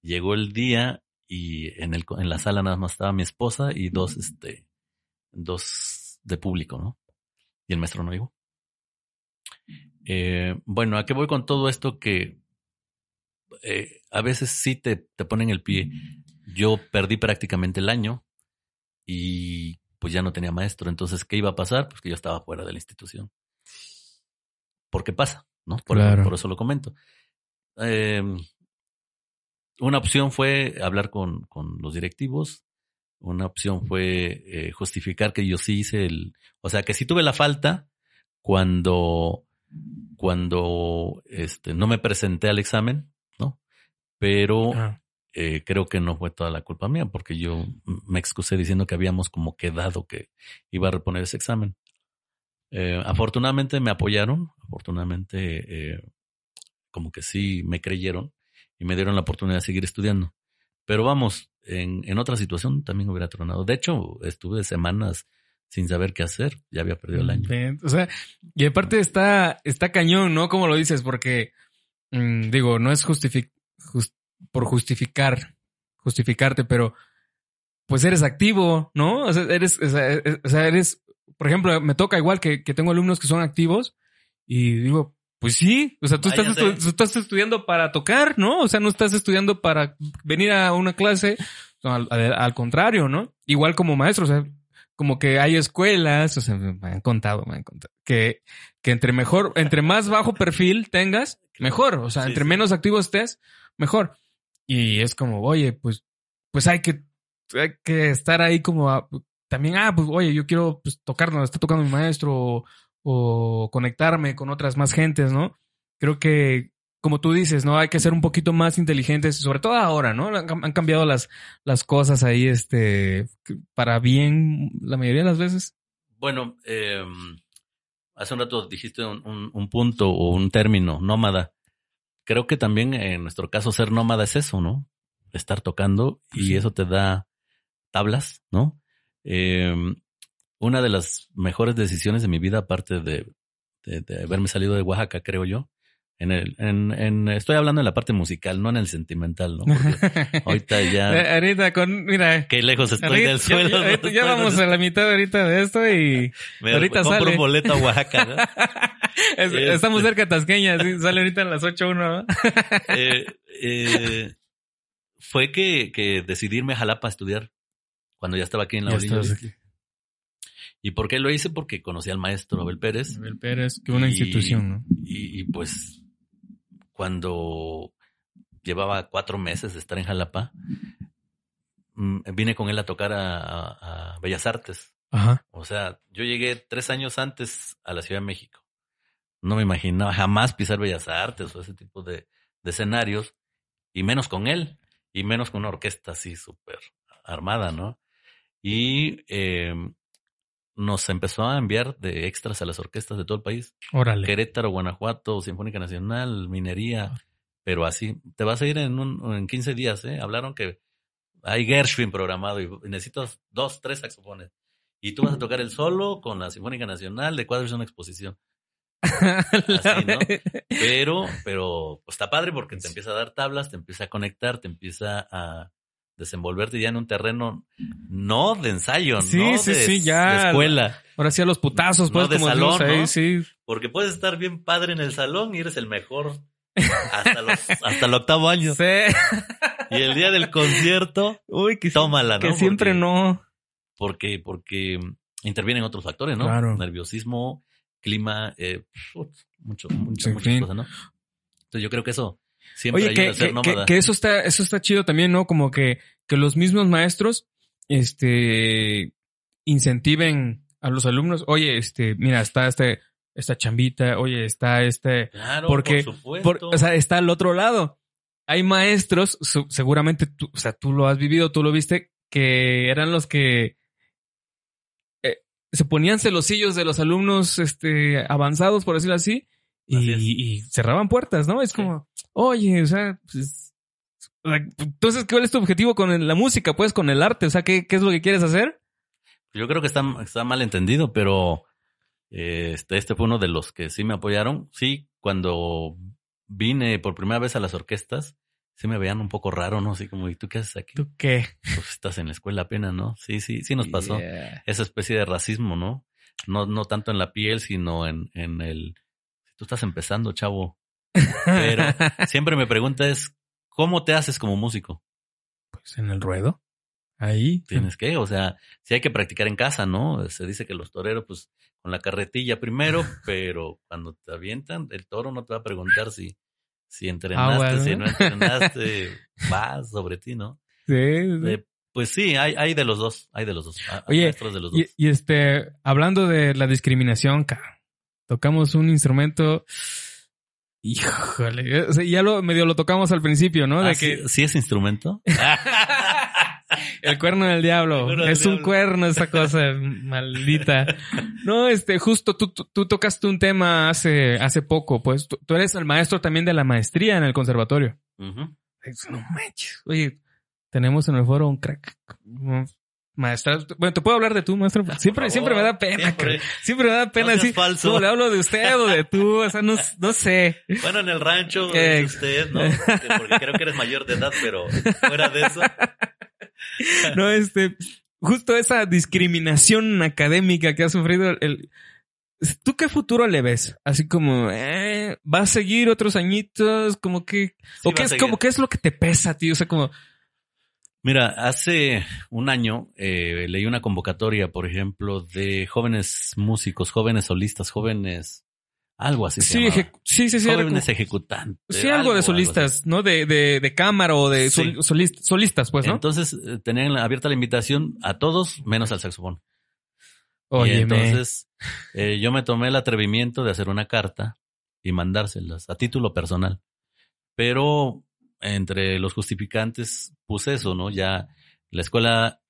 Llegó el día y en el en la sala nada más estaba mi esposa y dos este dos de público, ¿no? Y el maestro no llegó. Eh, bueno, ¿a qué voy con todo esto? Que eh, a veces sí te, te ponen el pie. Yo perdí prácticamente el año y pues ya no tenía maestro. Entonces, ¿qué iba a pasar? Pues que yo estaba fuera de la institución. ¿Por qué pasa? ¿No? Por, Claro. por eso lo comento. Eh, una opción fue hablar con, con los directivos. Una opción fue eh, justificar que yo sí hice el, o sea, que sí tuve la falta cuando, cuando, este, no me presenté al examen, ¿no? Pero Ah, eh, creo que no fue toda la culpa mía, porque yo me excusé diciendo que habíamos como quedado que iba a reponer ese examen. Eh, afortunadamente me apoyaron, afortunadamente eh, como que sí me creyeron y me dieron la oportunidad de seguir estudiando. Pero vamos, en, en otra situación también hubiera tronado. De hecho, estuve semanas sin saber qué hacer, ya había perdido el año. Ven, O sea, y aparte está, está cañón, ¿no? Como lo dices, porque mm, digo, no es justifi- jus- por justificar, justificarte, pero pues eres activo, ¿no? O sea, eres, o sea, e- o sea, eres, por ejemplo, me toca igual que, que tengo alumnos que son activos y digo, pues sí, o sea, tú estás, tú estás estudiando para tocar, ¿no? O sea, no estás estudiando para venir a una clase, al, contrario, ¿no? Igual como maestro, o sea, como que hay escuelas, o sea, me han contado, me han contado, que, que entre mejor, entre más bajo perfil tengas, mejor, o sea, Sí, entre sí. menos activo estés, mejor. Y es como, oye, pues, pues hay que, hay que estar ahí como a- también, ah, pues, oye, yo quiero pues, tocar donde está tocando mi maestro o, o conectarme con otras más gentes, ¿no? Creo que, como tú dices, ¿no? Hay que ser un poquito más inteligentes, sobre todo ahora, ¿no? Han, cambiado las, las cosas ahí, este, para bien la mayoría de las veces. Bueno, eh, hace un rato dijiste un, un- un punto o un término, nómada. Creo que también en nuestro caso ser nómada es eso, ¿no? Estar tocando y Sí. eso te da tablas, ¿no? Eh, una de las mejores decisiones de mi vida, aparte de, de- de haberme salido de Oaxaca, creo yo, en el, en, en- estoy hablando en la parte musical, no en el sentimental, ¿no? Porque ahorita ya, ahorita con, mira, qué lejos estoy ahorita- del suelo. ya, ya vamos a la mitad ahorita de esto y me, ahorita compro sale. un boleto a Oaxaca, ¿no? Es- Este. estamos cerca de Tasqueña, sí, sale ahorita a las 8.1. ¿no? eh, eh, fue que, que decidí irme a Jalapa a estudiar cuando ya estaba aquí en la orilla. ¿Y por qué lo hice? Porque conocí al maestro Abel Pérez Abel Pérez, que una Y- institución, ¿no? y, y, pues cuando llevaba cuatro meses de estar en Jalapa, mm, vine con él a tocar a, a- a Bellas Artes. Ajá. O sea, yo llegué tres años antes a la Ciudad de México. No me imaginaba jamás pisar Bellas Artes o ese tipo de, de escenarios, y menos con él, y menos con una orquesta así súper armada, ¿no? Y eh, nos empezó a enviar de extras a las orquestas de todo el país. Órale. Querétaro, Guanajuato, Sinfónica Nacional, Minería, pero así. Te vas a ir en, un, en 15 días, ¿eh? Hablaron que hay Gershwin programado y necesitas dos, tres saxofones. Y tú vas a tocar el solo con la Sinfónica Nacional de cuadros de una exposición. Así, ¿no? Pero, pero pues está padre porque te empieza a dar tablas, te empieza a conectar, te empieza a desenvolverte ya en un terreno no de ensayo, Sí, no sí, de, sí, ya. de escuela. Ahora sí a los putazos, No pues, de como salón, ahí, ¿no? sí. Porque puedes estar bien padre en el salón y eres el mejor hasta, los, hasta el octavo año. Sí. y el día del concierto, Uy, que, tómala, ¿no? que siempre Porque- no. Porque, porque intervienen otros factores, ¿no? Claro. Nerviosismo, clima, eh, mucho, mucho, muchas cosas, ¿no? Entonces yo creo que eso siempre Oye, que, a ser que- nómada. que- que eso está, eso está chido también, ¿no? Como que, que los mismos maestros, este, incentiven a los alumnos. Oye, este, mira, está este, esta chambita, oye, está este, Claro, porque- por supuesto. por- o sea, está al otro lado. Hay maestros, su- seguramente tú, o sea, tú lo has vivido, tú lo viste, que eran los que eh, se ponían celosillos de los alumnos, este, avanzados, por decirlo así, y, cerraban puertas, ¿no? Es Sí. como, oye, o sea, pues, o sea, entonces, ¿cuál es tu objetivo con la música? Pues con el arte, o sea, ¿qué, qué es lo que quieres hacer? Yo creo que está, está mal entendido, pero eh, este, este fue uno de los que sí me apoyaron. Sí, cuando vine por primera vez a las orquestas, sí me veían un poco raro, ¿no? Así como, ¿y tú qué haces aquí? ¿Tú qué? Pues estás en la escuela apenas, ¿no? Sí, sí, sí nos pasó. Yeah. Esa especie de racismo, ¿no? No, no tanto en la piel, sino en, en el... Tú estás empezando, chavo. Pero siempre me pregunta es, ¿cómo te haces como músico? pues en el ruedo. Ahí. Tienes que, o sea, si hay que practicar en casa, ¿no? Se dice que los toreros, pues, con la carretilla primero, pero cuando te avientan, el toro no te va a preguntar si, si entrenaste, Ah, bueno. si no entrenaste, va sobre ti, ¿no? Sí, sí. Eh, pues sí, hay, hay de los dos, hay de los dos. Oye, maestros de los dos. Y, y este, hablando de la discriminación, ca, tocamos un instrumento. Híjole, o sea, ya lo medio lo tocamos al principio, ¿no? De Ah, que ¿sí, sí es instrumento? el cuerno del diablo. El cuerno del es un cuerno esa cosa maldita. No, este, justo tú, tú, tú tocaste un tema hace, hace poco, pues tú, tú eres el maestro también de la maestría en el conservatorio. No manches. Oye, tenemos en el foro un crack. Maestra, bueno, te puedo hablar de tú, maestro. Siempre, siempre me da pena. siempre. me da pena No decir, falso. ¿cómo le hablo de usted o de tú? O sea, no, no sé. Bueno, en el rancho Eh, es usted, ¿no? Porque, porque creo que eres mayor de edad, pero fuera de eso. No, este, justo esa discriminación académica que ha sufrido el, ¿Tú qué futuro le ves? Así como, eh, ¿va a seguir otros añitos? Como que, Sí o qué es, como, qué es lo que te pesa, tío? O sea, como, Mira, hace un año eh, leí una convocatoria, por ejemplo, de jóvenes músicos, jóvenes solistas, jóvenes, algo así. se sí, eje- sí, sí, sí, jóvenes ejecutantes. sí, algo de solistas, ¿no? De, de, de cámara o de Sí. sol- solist- solistas, pues, ¿no? Entonces eh, tenían abierta la invitación a todos menos al saxofón. Oye, entonces eh, yo me tomé el atrevimiento de hacer una carta y mandárselas a título personal. Pero entre los justificantes puse eso, ¿no? Ya la escuela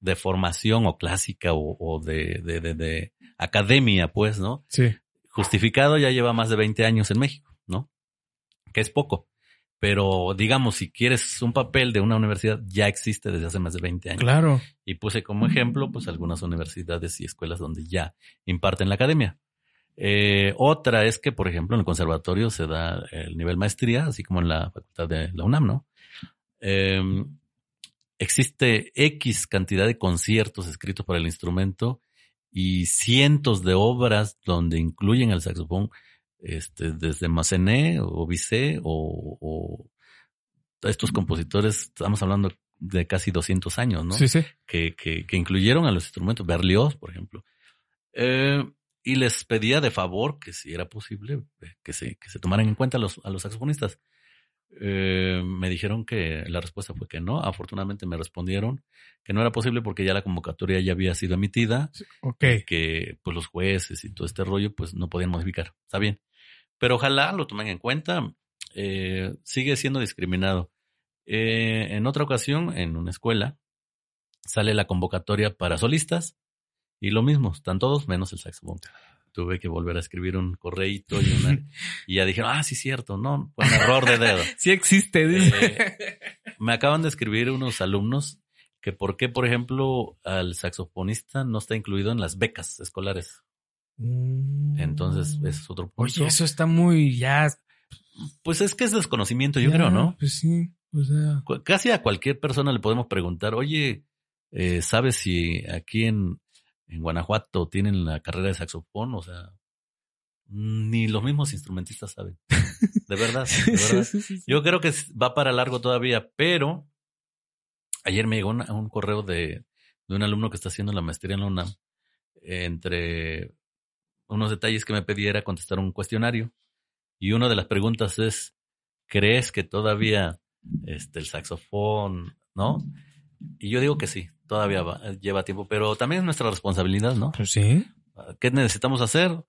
de formación o clásica o, o de, de, de, de academia, pues, ¿no? sí. Justificado ya lleva más de 20 años en México, ¿no? Que es poco. Pero digamos, si quieres un papel de una universidad, ya existe desde hace más de 20 años. Claro. Y puse como ejemplo, pues, algunas universidades y escuelas donde ya imparten la academia. Eh, otra es que, por ejemplo, en el conservatorio se da el nivel maestría, así como en la facultad de la UNAM, ¿no? Eh, existe X cantidad de conciertos escritos para el instrumento y cientos de obras donde incluyen el saxofón, este, desde Massenet o Bizet o, o estos compositores, estamos hablando de casi 200 años, ¿no? Sí, sí. que, que, que incluyeron a los instrumentos, Berlioz, por ejemplo. Eh, y les pedía de favor que si era posible eh, que se, que se tomaran en cuenta a los, a los saxofonistas. Eh, me dijeron que la respuesta fue que no. Afortunadamente me respondieron que no era posible porque ya la convocatoria ya había sido emitida, Ok. que pues los jueces y todo este rollo pues no podían modificar. Está bien. Pero ojalá lo tomen en cuenta. Eh, sigue siendo discriminado. Eh, en otra ocasión, en una escuela, sale la convocatoria para solistas y lo mismo, están todos menos el saxofón. Tuve que volver a escribir un correíto y, una, y ya dijeron, ah, sí, cierto, no, fue un error de dedo. Sí existe, dice. Eh, me acaban de escribir unos alumnos que por qué, por ejemplo, al saxofonista no está incluido en las becas escolares. Entonces, ese es otro punto. Oye, eso está muy ya. Pues es que es desconocimiento, yo ya, creo, ¿no? Pues sí. O sea. Casi a cualquier persona le podemos preguntar, oye, eh, ¿sabes si aquí en, en Guanajuato tienen la carrera de saxofón? O sea, ni los mismos instrumentistas saben. De verdad, de verdad. Yo creo que va para largo todavía, pero ayer me llegó una- un correo de, de un alumno que está haciendo la maestría en la UNAM. Entre unos detalles que me pedía era contestar un cuestionario. Y una de las preguntas es, ¿crees que todavía este, el saxofón, no? Y yo digo que sí, todavía va- lleva tiempo, pero también es nuestra responsabilidad, ¿no? Pues sí. ¿Qué necesitamos hacer?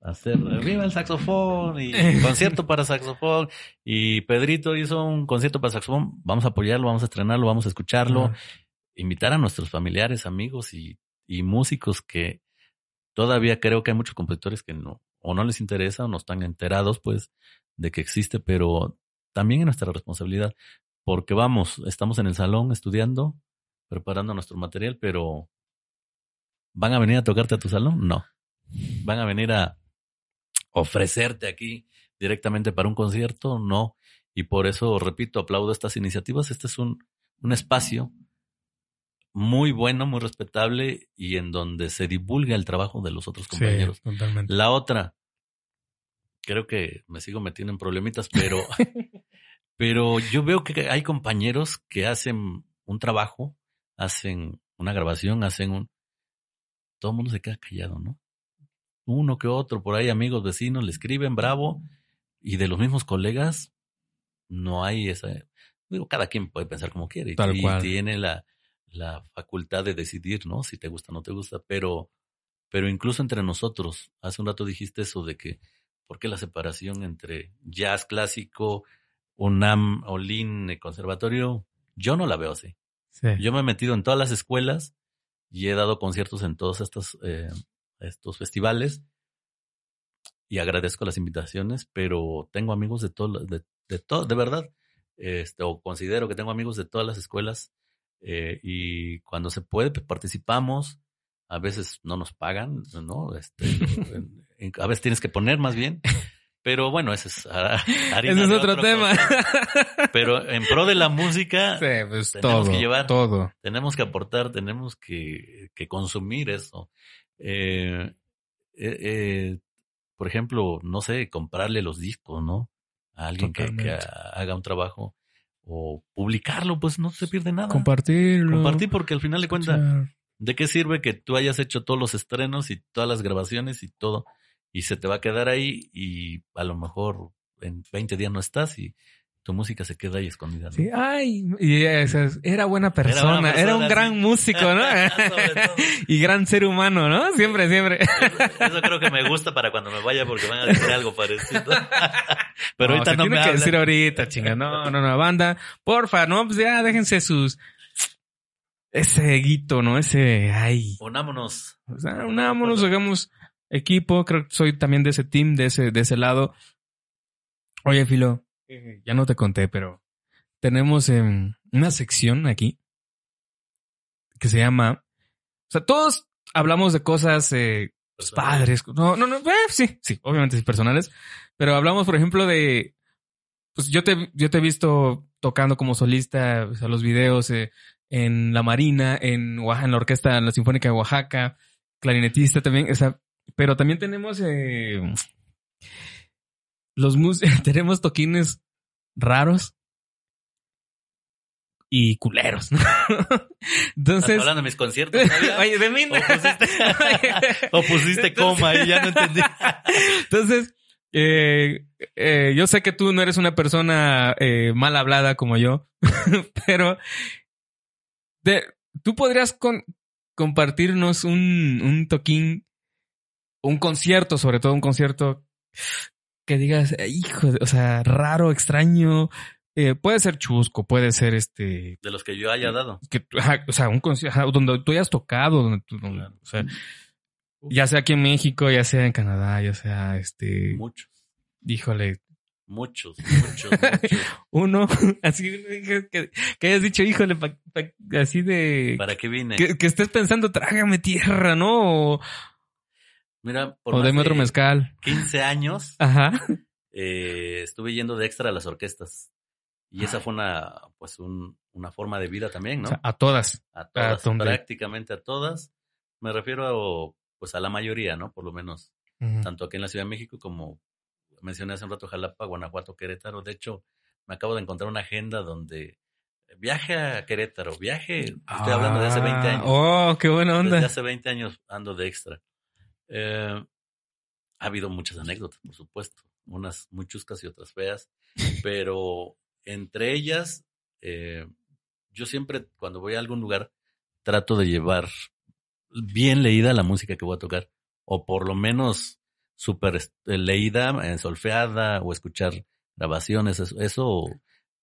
Hacer viva el saxofón y concierto para saxofón. Y Pedrito hizo un concierto para saxofón. Vamos a apoyarlo, vamos a estrenarlo, vamos a escucharlo. Ah, Invitar a nuestros familiares, amigos y, y músicos que todavía creo que hay muchos compositores que no, o no les interesa o no están enterados, pues, de que existe, pero también es nuestra responsabilidad. Porque vamos, estamos en el salón estudiando, preparando nuestro material, pero ¿van a venir a tocarte a tu salón? No. ¿Van a venir a ofrecerte aquí directamente para un concierto? No. Y por eso, repito, aplaudo estas iniciativas. Este es un, un espacio muy bueno, muy respetable y en donde se divulga el trabajo de los otros compañeros. Sí, totalmente. La otra, creo que me sigo metiendo en problemitas, pero, pero yo veo que hay compañeros que hacen un trabajo, hacen una grabación, hacen un... Todo el mundo se queda callado, ¿no? Uno que otro, por ahí amigos, vecinos, le escriben, bravo, y de los mismos colegas, no hay esa... Digo, cada quien puede pensar como quiere, y- Tal y cual. tiene la, la facultad de decidir, ¿no? Si te gusta o no te gusta, pero pero incluso entre nosotros, hace un rato dijiste eso de que, ¿por qué la separación entre jazz clásico, UNAM, Olin, eh, conservatorio? Yo no la veo así. Sí. Yo me he metido en todas las escuelas y he dado conciertos en todos estos, eh, estos festivales y agradezco las invitaciones, pero tengo amigos de todo, de, de todo, de verdad, este, o considero que tengo amigos de todas las escuelas eh, y cuando se puede pues, participamos, a veces no nos pagan, ¿no? Este, a veces tienes que poner más bien, pero bueno, ese es Ese otro tema. Pero en pro de la música, Sí, pues Tenemos todo. que llevar. Todo. tenemos que aportar, tenemos que, que consumir eso. Eh, eh, eh, por ejemplo, no sé, comprarle los discos, ¿no? A alguien que, haga un trabajo o publicarlo, pues no se pierde nada. Compartirlo. Compartir porque al final de cuentas. ¿de qué sirve que tú hayas hecho todos los estrenos y todas las grabaciones y todo y se te va a quedar ahí y a lo mejor en 20 días no estás y tu música se queda ahí escondida? ¿no? Sí, ay, y esas- era buena persona, era, buena persona, un gran músico, ¿no? Y gran ser humano, ¿no? Siempre, siempre. Eso, eso creo que me gusta para cuando me vaya porque van a decir algo parecido. Pero ahorita se no tiene me que hablan. decir ahorita, chinga. No, no, no, banda. Porfa, no, pues ya déjense sus. Ese guito, ¿no? Ese. Ay. Unámonos. O sea, unámonos, hagamos equipo. Creo que soy también de ese team, de ese, de ese lado. Oye, Filo, eh, ya no te conté, pero tenemos em, una sección aquí que se llama. O sea, todos hablamos de cosas eh, pues, padres. No, no, no, eh, sí, sí, obviamente sí, personales. Pero hablamos, por ejemplo, de. Pues yo te, yo te he visto tocando como solista, o sea, los videos eh, en la Marina, en Oaxaca, en la orquesta, en la Sinfónica de Oaxaca, clarinetista también, o sea, pero también tenemos eh, los mus tenemos toquines raros y culeros, ¿no? ¿Estás Entonces, hablando de mis conciertos? Oye, de mí no. ¿O pusiste, o pusiste coma y ya no entendí. Entonces, eh, eh, yo sé que tú no eres una persona eh, mal hablada como yo, pero de- tú podrías con- compartirnos un, un toquín, un concierto, sobre todo un concierto que digas, hijo, o sea, raro, extraño. eh, puede ser chusco, puede ser este, De los que yo haya dado. que, ajá, o sea, un concierto donde tú hayas tocado, donde tú, donde- Claro. o sea, ya sea aquí en México, ya sea en Canadá, ya sea este, Muchos, híjole, muchos, muchos, muchos. uno, así que, que, que hayas dicho, híjole, pa- pa- así de ¿Para qué vine? que, que estés pensando, trágame tierra, ¿no? O, Mira, por o más deme de otro mezcal. 15 años Ajá. eh, estuve yendo de extra a las orquestas. Y esa fue una, pues, un- una forma de vida también, O ¿no? sea, a todas. A todas, prácticamente a todas. Me refiero a, pues, a la mayoría, ¿no? Por lo menos, tanto aquí en la Ciudad de México como mencioné hace un rato Jalapa, Guanajuato, Querétaro. De hecho, me acabo de encontrar una agenda donde viaje a Querétaro, viaje, estoy hablando de hace 20 Ah, años. Oh, qué buena onda. Desde hace 20 años ando de extra. Eh, ha habido muchas anécdotas, por supuesto, unas muy chuscas y otras feas, pero entre ellas, eh, yo siempre cuando voy a algún lugar trato de llevar bien leída la música que voy a tocar, o por lo menos súper est- eh, leída, eh, solfeada, o escuchar grabaciones, eso, eso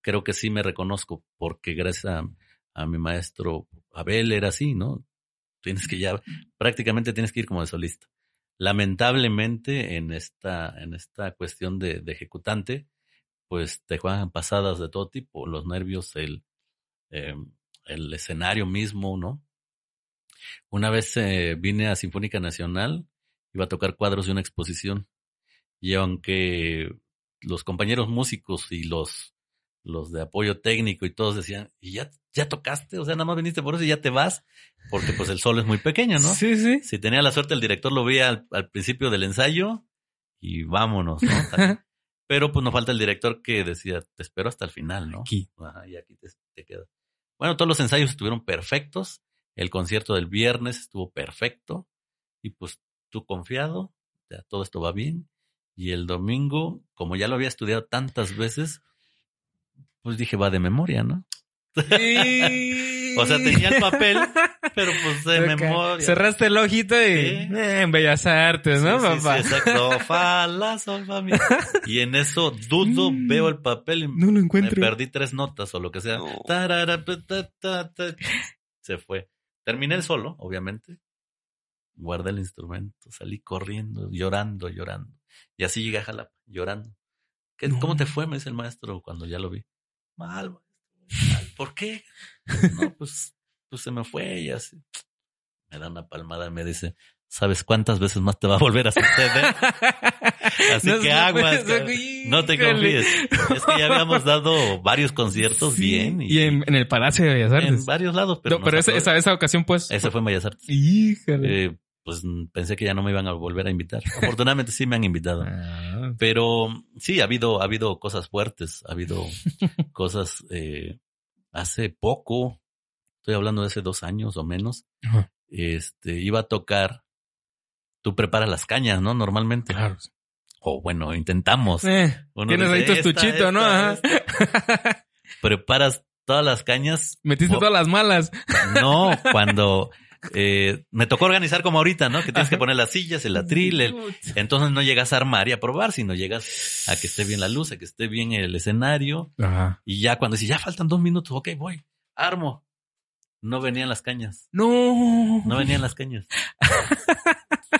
creo que sí me reconozco, porque gracias a, a mi maestro Abel era así, ¿no? Tienes que ya, prácticamente tienes que ir como de solista. Lamentablemente, en esta, en esta cuestión de, ejecutante, pues te juegan pasadas de todo tipo, los nervios, el, eh, el escenario mismo, ¿no? Una vez eh, vine a Sinfónica Nacional, iba a tocar cuadros de una exposición, y aunque los compañeros músicos y los, los de apoyo técnico y todos decían, ¿y ya, ya tocaste? O sea, nada más viniste por eso y ya te vas, porque pues el solo es muy pequeño, ¿no? Sí, sí. Si tenía la suerte, el director lo veía al, al principio del ensayo y vámonos, ¿no? Pero pues nos falta el director que decía, te espero hasta el final, ¿no? Aquí. Ajá, y aquí te, te quedas. Bueno, todos los ensayos estuvieron perfectos. El concierto del viernes estuvo perfecto. Y pues tú confiado, ya todo esto va bien. Y el domingo, como ya lo había estudiado tantas veces, pues dije, va de memoria, ¿no? O sea, tenía el papel, pero pues de memoria. Cerraste el ojito y Sí. eh, en Bellas Artes, ¿no, Sí, sí, papá? sí, exacto. Fa, la, sol, fa, mi. Y en eso dudo, Mm. veo el papel y No lo me encuentro. perdí tres notas o lo que sea. No. Tarara, pa, ta, ta, ta. Se fue. Terminé el solo, obviamente. Guardé el instrumento, salí corriendo, llorando, llorando. Y así llegué a Jalapa, llorando. ¿Qué, No. ¿Cómo te fue? Me dice el maestro cuando ya lo vi. Mal, mal. ¿Por qué? No, pues, pues se me fue y así. Me da una palmada y me dice, ¿sabes cuántas veces más te va a volver a suceder? Así No que aguas, no te confíes. Es que ya habíamos dado varios conciertos Sí, bien y, Y en, en el Palacio de Bellas en Artes. varios lados, pero, No, pero esa, esa, esa ocasión, pues. ese fue en Bellas Artes. Híjole. Eh, pues mm, pensé que ya no me iban a volver a invitar. Afortunadamente sí me han invitado. Ah, Pero sí, ha habido, ha habido cosas fuertes, ha habido cosas eh, hace poco, estoy hablando de hace dos años o menos, Ajá. este, iba a tocar, tú preparas las cañas, ¿no? Normalmente. claro. O bueno, intentamos. Eh, tienes ahí tu dice, "Esta, estuchito, ¿no? Ajá. Preparas todas las cañas. Metiste todas las malas. No, cuando eh, me tocó organizar como ahorita, ¿no? Que tienes que poner las sillas, el atril, el, Entonces no llegas a armar y a probar, sino llegas a que esté bien la luz, a que esté bien el escenario. Ajá. Y ya cuando dices, ya faltan dos minutos, ok, voy, armo. No venían las cañas, No. no venían las cañas.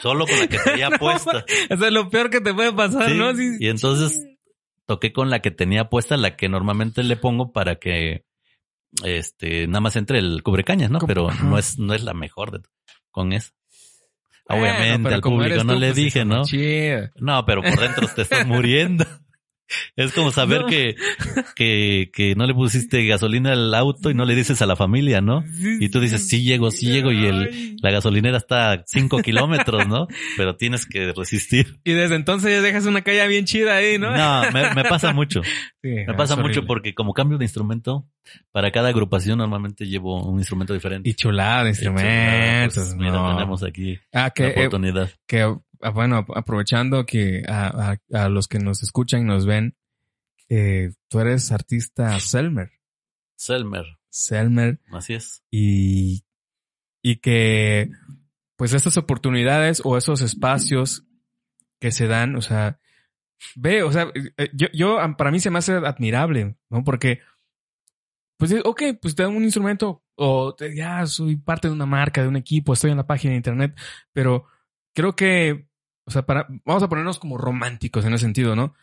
Solo con la que tenía No, puesta. Eso es lo peor que te puede pasar, Sí, ¿no? Sí. Y entonces toqué con la que tenía puesta, la que normalmente le pongo para que este nada más entre el cubrecañas, ¿no? Pero no es, no es la mejor de, con eso. Obviamente al público no tú, le pues, dije, ¿no? No, pero por dentro te estás muriendo. Es como saber No. que, que, que no le pusiste gasolina al auto y no le dices a la familia, ¿no? Y tú dices, sí llego, sí llego y el, la gasolinera está a cinco kilómetros, ¿no? Pero tienes que resistir. Y desde entonces ya dejas una calle bien chida ahí, ¿no? No, me, me pasa mucho. Sí, Me ah, pasa mucho horrible. porque como cambio de instrumento, para cada agrupación normalmente llevo un instrumento diferente. Y chulada de Y instrumentos. pues, mira, no. tenemos aquí Ah, la eh, oportunidad. que ah, bueno, ap- aprovechando que a, a- a los que nos escuchan y nos ven, eh, tú eres artista Selmer. Selmer, Selmer. así es. y, y que pues estas oportunidades o esos espacios que se dan, o sea, ve, o sea, eh, yo, yo ah, para mí se me hace admirable, ¿no? Porque, pues, eh, ok, pues te dan un instrumento o te- ya soy parte de una marca, de un equipo, estoy en la página de internet, pero creo que, o sea, para, vamos a ponernos como románticos en ese sentido, ¿no?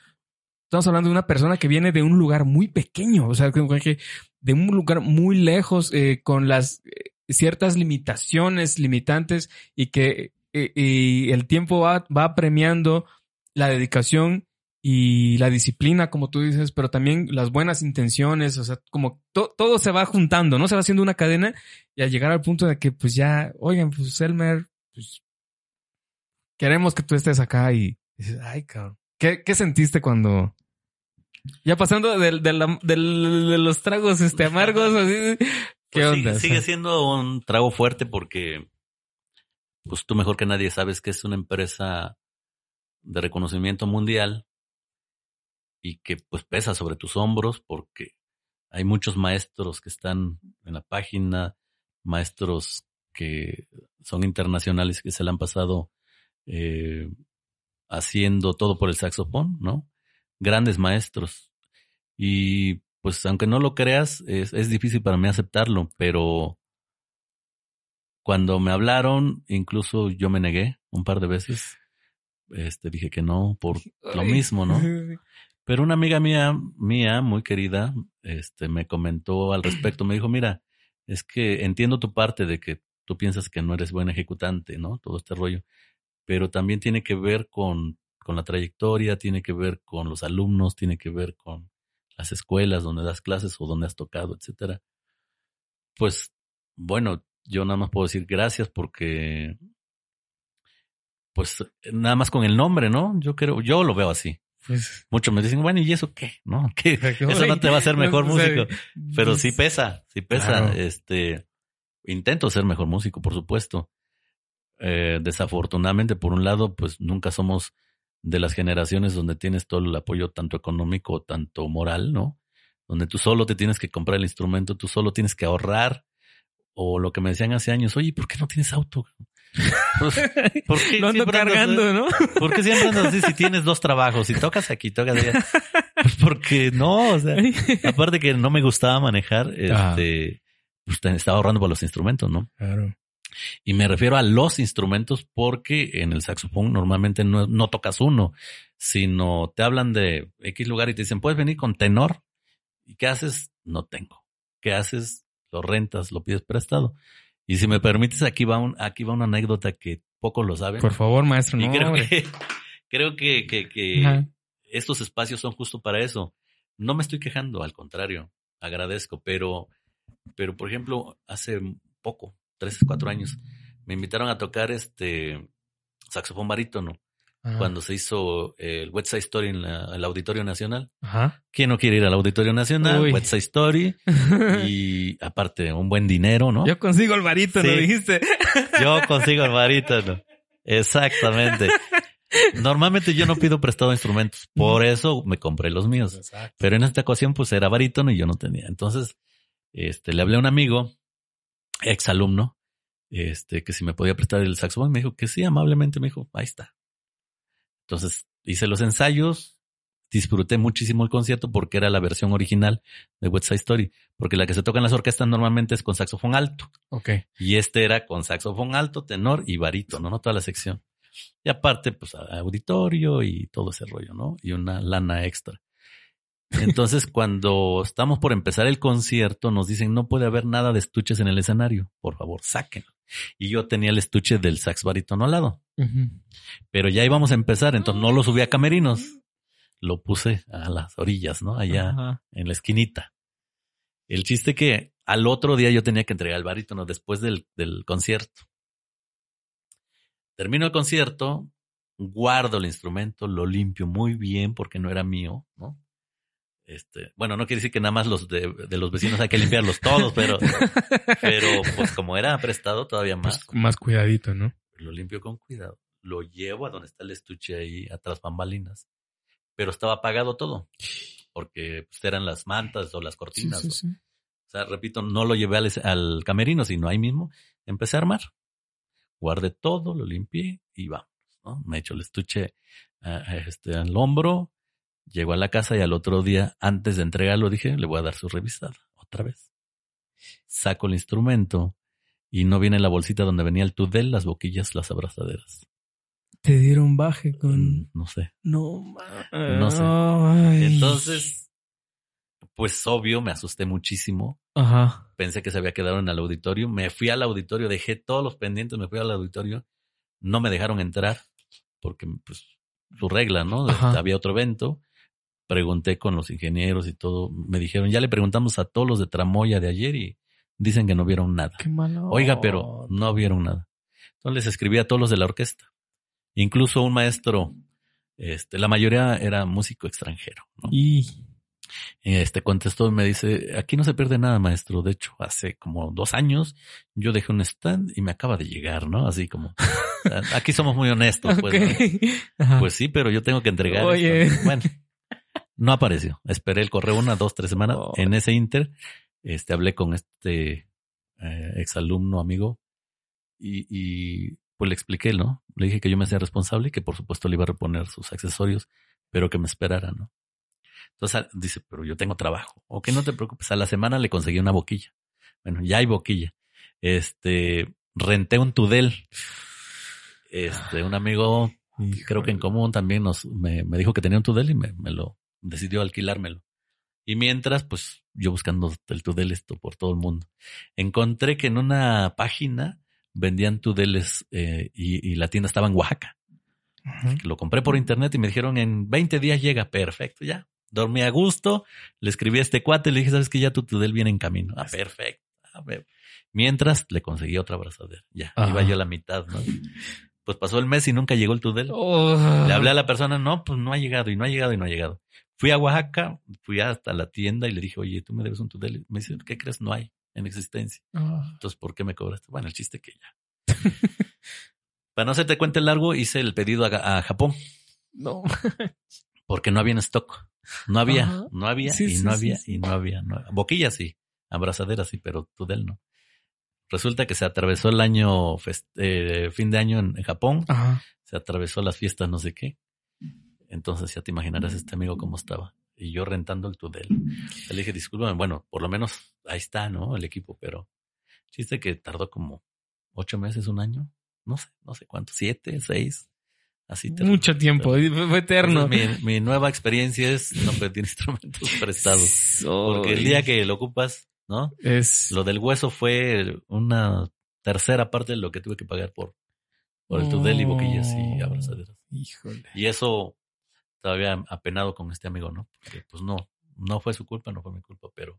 Estamos hablando de una persona que viene de un lugar muy pequeño, o sea, de un lugar muy lejos, eh, con las eh, ciertas limitaciones, limitantes, y que eh, y el tiempo va, va premiando la dedicación y la disciplina, como tú dices, pero también las buenas intenciones, o sea, como to- todo se va juntando, ¿no? Se va haciendo una cadena y al llegar al punto de que, pues ya, oigan, pues Elmer, pues queremos que tú estés acá y dices, ay, cabrón, ¿Qué, qué sentiste cuando... Ya pasando del- de los tragos este, amargos, así, ¿qué Pues onda? Sigue, siendo un trago fuerte porque, pues tú mejor que nadie sabes que es una empresa de reconocimiento mundial y que pues pesa sobre tus hombros porque hay muchos maestros que están en la página, maestros que son internacionales que se le han pasado eh, haciendo todo por el saxofón, ¿no? Grandes maestros. Y pues aunque no lo creas, es, es difícil para mí aceptarlo, pero cuando me hablaron, incluso yo me negué un par de veces. Este, dije que no, por lo mismo, ¿no? Pero una amiga mía, mía, muy querida, este, me comentó al respecto, me dijo, mira, es que entiendo tu parte de que tú piensas que no eres buen ejecutante, ¿no? Todo este rollo, pero también tiene que ver con, con la trayectoria, tiene que ver con los alumnos, tiene que ver con las escuelas donde das clases o donde has tocado, etcétera. Pues, bueno, yo nada más puedo decir gracias porque, pues, nada más con el nombre, ¿no? Yo creo, yo lo veo así. Pues, Muchos me dicen, bueno, ¿y eso qué? ¿No? ¿Qué? Eso no te va a hacer mejor músico. Pero sí pues, pesa, sí pesa. Claro. Este, intento ser mejor músico, por supuesto. Eh, desafortunadamente, por un lado, pues nunca somos de las generaciones donde tienes todo el apoyo tanto económico, tanto moral, ¿no? Donde tú solo te tienes que comprar el instrumento, tú solo tienes que ahorrar. O lo que me decían hace años, oye, ¿por qué no tienes auto? Pues, ¿Por qué Lo ando andas- cargando, ¿no? ¿Por qué siempre andas así si tienes dos trabajos? Si tocas aquí, tocas allá. Pues porque no, o sea, aparte que no me gustaba manejar, Ah. este, pues estaba ahorrando para los instrumentos, ¿no? Claro. Y me refiero a los instrumentos porque en el saxofón normalmente no, no tocas uno, sino te hablan de X lugar y te dicen, puedes venir con tenor. ¿Y qué haces? No tengo. ¿Qué haces? Lo rentas, lo pides prestado. Y si me permites, aquí va un, aquí va una anécdota que pocos lo saben. Por favor, maestro, Y no. creo que, creo que, que, estos espacios son justo para eso. No me estoy quejando, al contrario, agradezco, pero, pero por ejemplo, hace poco, tres, cuatro años, me invitaron a tocar este saxofón barítono Ajá. cuando se hizo el West Side Story en la- el Auditorio Nacional. Ajá. ¿Quién no quiere ir al Auditorio Nacional? Uy. West Side Story y aparte un buen dinero, ¿no? Yo consigo el Sí. lo dijiste. Yo consigo el barítono. Exactamente. Normalmente yo no pido prestado instrumentos, por eso me compré los míos. Exacto. Pero en esta ocasión pues era barítono y yo no tenía. Entonces, este, le hablé a un amigo, ex alumno, este, que si me podía prestar el saxofón, me dijo que sí, amablemente me dijo, ahí está. Entonces, hice los ensayos, disfruté muchísimo el concierto porque era la versión original de West Side Story, porque la que se toca en las orquestas normalmente es con saxofón alto. Ok. Y este era con saxofón alto, tenor y barítono, ¿no? Toda la sección. Y aparte, pues, auditorio y todo ese rollo, ¿no? Y una lana extra. Entonces, cuando estamos por empezar el concierto, nos dicen, no puede haber nada de estuches en el escenario. Por favor, sáquenlo. Y yo tenía el estuche del sax barítono al lado. Pero ya íbamos a empezar, entonces no lo subí a camerinos. Lo puse a las orillas, ¿no? Allá en la esquinita. El chiste que al otro día yo tenía que entregar el barítono después del, del concierto. Termino el concierto, guardo el instrumento, lo limpio muy bien porque no era mío, ¿no? Este, bueno, no quiere decir que nada más los de, de los vecinos hay que limpiarlos todos, pero, pero pues como era prestado todavía más, Pues, más cuidadito, ¿no? lo limpio con cuidado. Lo llevo a donde está el estuche ahí atrás bambalinas, pero estaba apagado todo porque pues, eran las mantas o las cortinas. o- o sea, repito, no lo llevé al, al camerino, sino ahí mismo empecé a armar. Guardé todo, lo limpié y vamos, ¿no? Me echo el estuche ah, este, al hombro, llego a la casa y al otro día, antes de entregarlo, dije, le voy a dar su revisada, otra vez. Saco el instrumento y no viene la bolsita donde venía el tudel, las boquillas, las abrazaderas. Te dieron baje Mm, con. No sé. No, No sé. Ay. Entonces, pues obvio, me asusté muchísimo. Ajá. pensé que se había quedado en el auditorio. Me fui al auditorio, dejé todos los pendientes, me fui al auditorio. No me dejaron entrar porque, pues, su regla, ¿no? Ajá. Había otro evento. Pregunté con los ingenieros y todo. Me dijeron, ya le preguntamos a todos los de Tramoya de ayer y dicen que no vieron nada. Qué malo. Oiga, pero no vieron nada. Entonces les escribí a todos los de la orquesta. Incluso un maestro Este, la mayoría era músico extranjero. ¿no? Y Este contestó y me dice, aquí no se pierde nada, maestro. De hecho, hace como dos años yo dejé un stand y me acaba de llegar, ¿no? Así como, aquí somos muy honestos, pues. Pues sí, pero yo tengo que entregar. Oye. esto. Bueno, no apareció. Esperé el correo una, dos, tres semanas. Oh. En ese inter, este, hablé con este eh, exalumno amigo y, y pues le expliqué, ¿no? Le dije que yo me hacía responsable y que por supuesto le iba a reponer sus accesorios, pero que me esperara, ¿no? Entonces dice, pero yo tengo trabajo. Ok, no te preocupes. A la semana le conseguí una boquilla. Bueno, ya hay boquilla. Este, renté un tudel. Este, un amigo creo que en común también nos me, me dijo que tenía un Tudel y me, me lo decidió alquilármelo. Y mientras, pues yo buscando el Tudel esto por todo el mundo, encontré que en una página vendían Tudeles eh, y, y la tienda estaba en Oaxaca. Lo compré por internet y me dijeron en 20 días llega, perfecto, ya. Dormí a gusto, le escribí a este cuate, le dije, sabes que ya tu Tudel viene en camino. Ah, perfecto. A ver. Mientras le conseguí otra abrazadera. Ya, iba yo a la mitad, ¿no? Pues pasó el mes y nunca llegó el Tudel. Oh. Le hablé a la persona, no, pues no ha llegado y no ha llegado y no ha llegado. Fui a Oaxaca, fui hasta la tienda y le dije, oye, tú me debes un Tudel. Me dice, ¿qué crees? No hay en existencia. Ah. Entonces, ¿por qué me cobraste? Bueno, el chiste que ya. Para no hacerte cuenta largo, hice el pedido a, a Japón No. porque no había en stock. No había, Ajá. no había Sí, y sí, no había sí. y no había. No, boquilla sí, abrazadera sí, pero Tudel no. Resulta que se atravesó el año, eh, fin de año en, en Japón, Ajá. se atravesó las fiestas, no sé qué. Entonces ya te imaginarás este amigo cómo estaba. Y yo rentando el Tudel. Le dije, discúlpame, bueno, por lo menos ahí está, ¿no? El equipo, pero chiste que tardó como ocho meses, un año. No sé, no sé cuánto, siete, seis. Así Mucho tiempo. Fue eterno. Mi, mi nueva experiencia es no pedir instrumentos prestados. Porque el día que lo ocupas, ¿no? es Lo del hueso fue una tercera parte de lo que tuve que pagar por, por el Tudel y boquillas y Oh. abrazaderas. Híjole. Y eso todavía apenado con este amigo, ¿no? Porque pues no, no fue su culpa, no fue mi culpa, pero,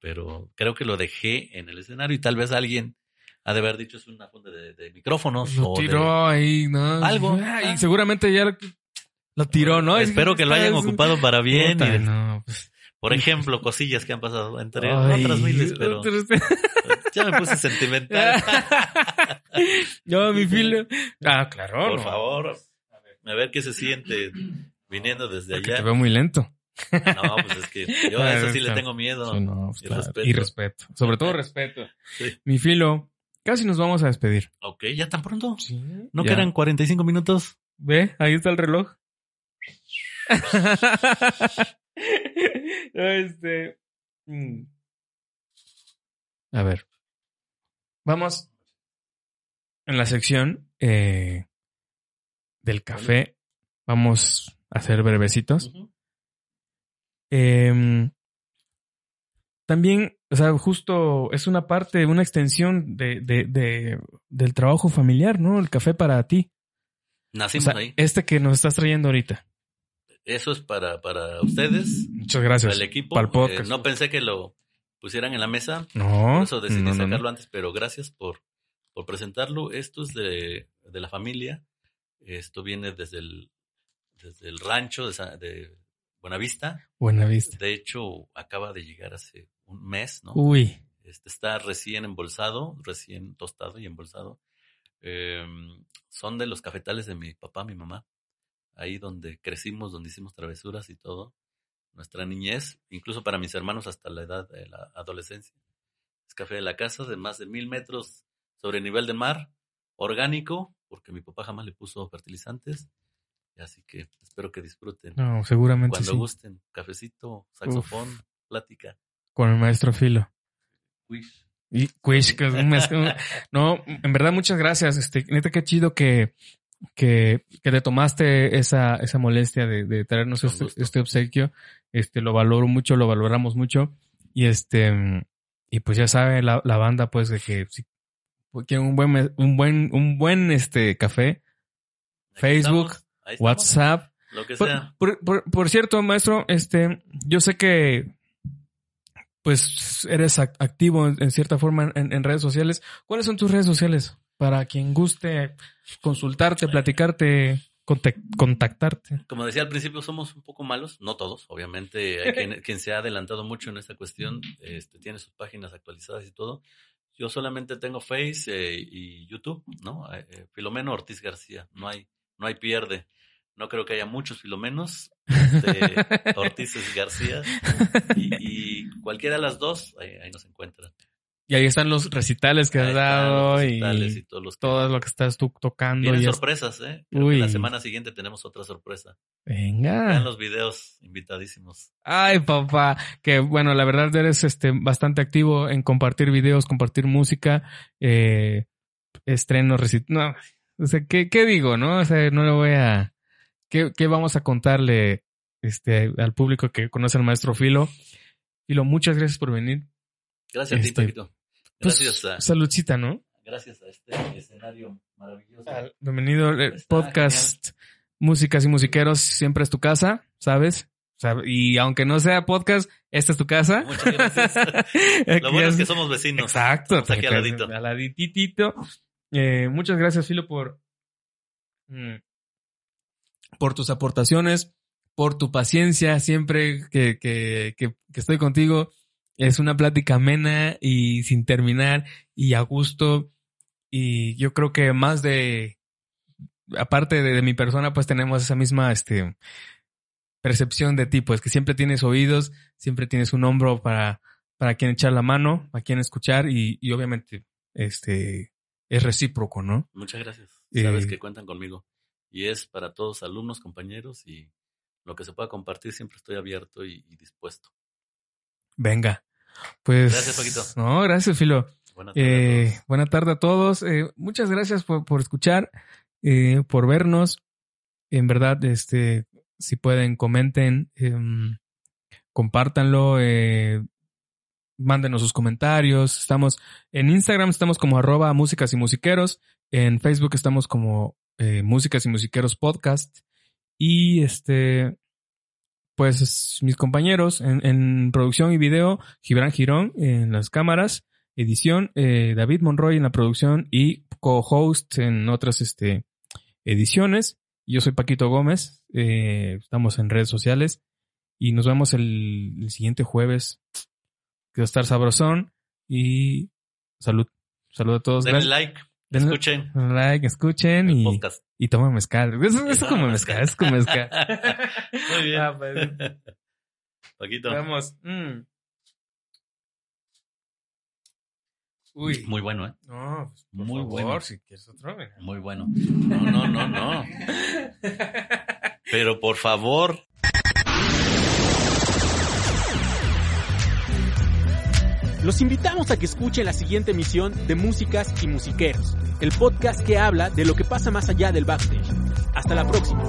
pero creo que lo dejé en el escenario y tal vez alguien ha de haber dicho es una funda de, de micrófonos Lo o de- tiró ahí, ¿no? Algo. Ah, y seguramente ya lo, lo tiró, ¿no? Espero que lo hayan ocupado para bien. Puta, y- no, pues. por ejemplo, cosillas que han pasado entre Ay, otras miles, pero ya me puse sentimental. Yo, mi filo. Ah, claro. Por no. favor, a ver qué se siente viniendo desde Porque te allá. veo muy lento. No, pues es que yo a eso sí le tengo miedo. Sí, no, pues, y claro. respeto. Y respeto. Sobre todo respeto. Sí. Mi filo, casi nos vamos a despedir. Ok, ya tan pronto. Sí. ¿No Ya. quedan 45 minutos? Ve, ahí está el reloj. Este. mm. A ver. Vamos. En la sección eh, del café. Vamos a hacer brevecitos. Em, también, o sea, justo es una parte, una extensión de, de, de- del trabajo familiar, ¿no? El café para ti. O Nacimos sea, ahí. este que nos estás trayendo ahorita. Eso es para, para ustedes, Muchas gracias. para el equipo. Para el podcast. Eh, no pensé que lo pusieran en la mesa. No. Por eso decidí no, no, no. sacarlo antes, pero gracias por, por presentarlo. Esto es de, de la familia. Esto viene desde el, desde el rancho de, de Buenavista. Buena vista. De hecho, acaba de llegar hace un mes, ¿no? Uy. Este está recién embolsado, recién tostado y embolsado. Eh, son de los cafetales de mi papá, mi mamá. Ahí donde crecimos, donde hicimos travesuras y todo. Nuestra niñez, incluso para mis hermanos hasta la edad de la adolescencia. Es café de la casa de más de mil metros sobre nivel de mar, orgánico, porque mi papá jamás le puso fertilizantes. Así que espero que disfruten. No, seguramente Cuando sí. gusten, cafecito, saxofón, plática. Con el maestro Filo. Wish. Y Quish, que es un mezc- un- No, en verdad, muchas gracias. Este, neta, qué chido que, que, que te tomaste esa, esa molestia de, de traernos este, este obsequio. Este, lo valoro mucho, lo valoramos mucho. Y este, y pues ya sabe la, la banda, pues, de que si quieren un buen, un buen, un buen, este, café, Aquí Facebook, estamos, ahí WhatsApp. Lo que Por, sea. por- por- por cierto, maestro, este, yo sé que pues eres ac- activo en, en cierta forma en, en redes sociales. ¿Cuáles son tus redes sociales? Para quien guste consultarte, platicarte. contactarte. Como decía al principio, somos un poco malos, no todos, obviamente. Hay quien, quien se ha adelantado mucho en esta cuestión, este, tiene sus páginas actualizadas y todo. Yo solamente tengo Face eh, y YouTube, ¿no? Eh, eh, Filomeno Ortiz García, no hay, no hay pierde. No creo que haya muchos Filomenos, este, Ortiz García, y, y, cualquiera de las dos, ahí, ahí nos encuentran. Y ahí están los recitales que has dado y, y todos los todo lo que estás tú tocando. Tienen sorpresas, ¿eh? La semana siguiente tenemos otra sorpresa. Venga. Vean los videos, invitadísimos. Ay, papá. Que bueno, la verdad eres este bastante activo en compartir videos, compartir música, eh, estrenos, recitales. No, o sea, ¿qué, ¿qué digo, no? O sea, no le voy a... ¿Qué, qué vamos a contarle este, al público que conoce al maestro Filo? Filo, muchas gracias por venir. Gracias este, a ti, Paquito. Pues, Gracias a... Saludcita, ¿no? Gracias a este escenario maravilloso. Bienvenido al eh, podcast genial. Músicas y Musiqueros. Siempre es tu casa, ¿sabes? O sea, y aunque no sea podcast, esta es tu casa. Muchas gracias. Lo bueno es que somos vecinos. Exacto. Estamos aquí al ladito. Al laditito. Eh, muchas gracias, Filo, por, mm, por tus aportaciones, por tu paciencia siempre que, que, que, que estoy contigo es una plática amena y sin terminar y a gusto. Y yo creo que más de, aparte de, de mi persona, pues tenemos esa misma, este, percepción de ti, pues que siempre tienes oídos, siempre tienes un hombro para, para quien echar la mano, a quien escuchar y, y obviamente, este, es recíproco, ¿no? Muchas gracias. Sabes eh, que cuentan conmigo. Y es para todos alumnos, compañeros y lo que se pueda compartir siempre estoy abierto y, y dispuesto. Venga. Pues. Gracias, Paquito. No, gracias, Filo. Buena tarde, eh, a, buena tarde a todos. Eh, muchas gracias por, por escuchar, eh, por vernos. En verdad, este, si pueden, comenten, eh, compártanlo, eh, mándenos sus comentarios. Estamos en Instagram, estamos como arroba músicas y musiqueros. En Facebook estamos como eh, músicas y musiqueros podcast. Y este, pues mis compañeros en, en, producción y video, Gibran Girón en las cámaras, edición, eh, David Monroy en la producción y co-host en otras este, ediciones. Yo soy Paquito Gómez, eh, estamos en redes sociales y nos vemos el, el siguiente jueves. Que va a estar sabrosón y salud. Salud a todos. Denle like. Escuchen. Like, escuchen y, podcast. y tomen mezcal. Eso, es como mezcal, es como mezcal. Muy bien. Ah, pues. Paquito. Vamos. Mm. Uy. Muy bueno, ¿eh? No, pues, por Muy favor, bueno. si quieres otro, mira. Muy bueno. No, no, no, no. Pero por favor. Los invitamos a que escuchen la siguiente emisión de Músicas y Musiqueros, el podcast que habla de lo que pasa más allá del backstage. Hasta la próxima.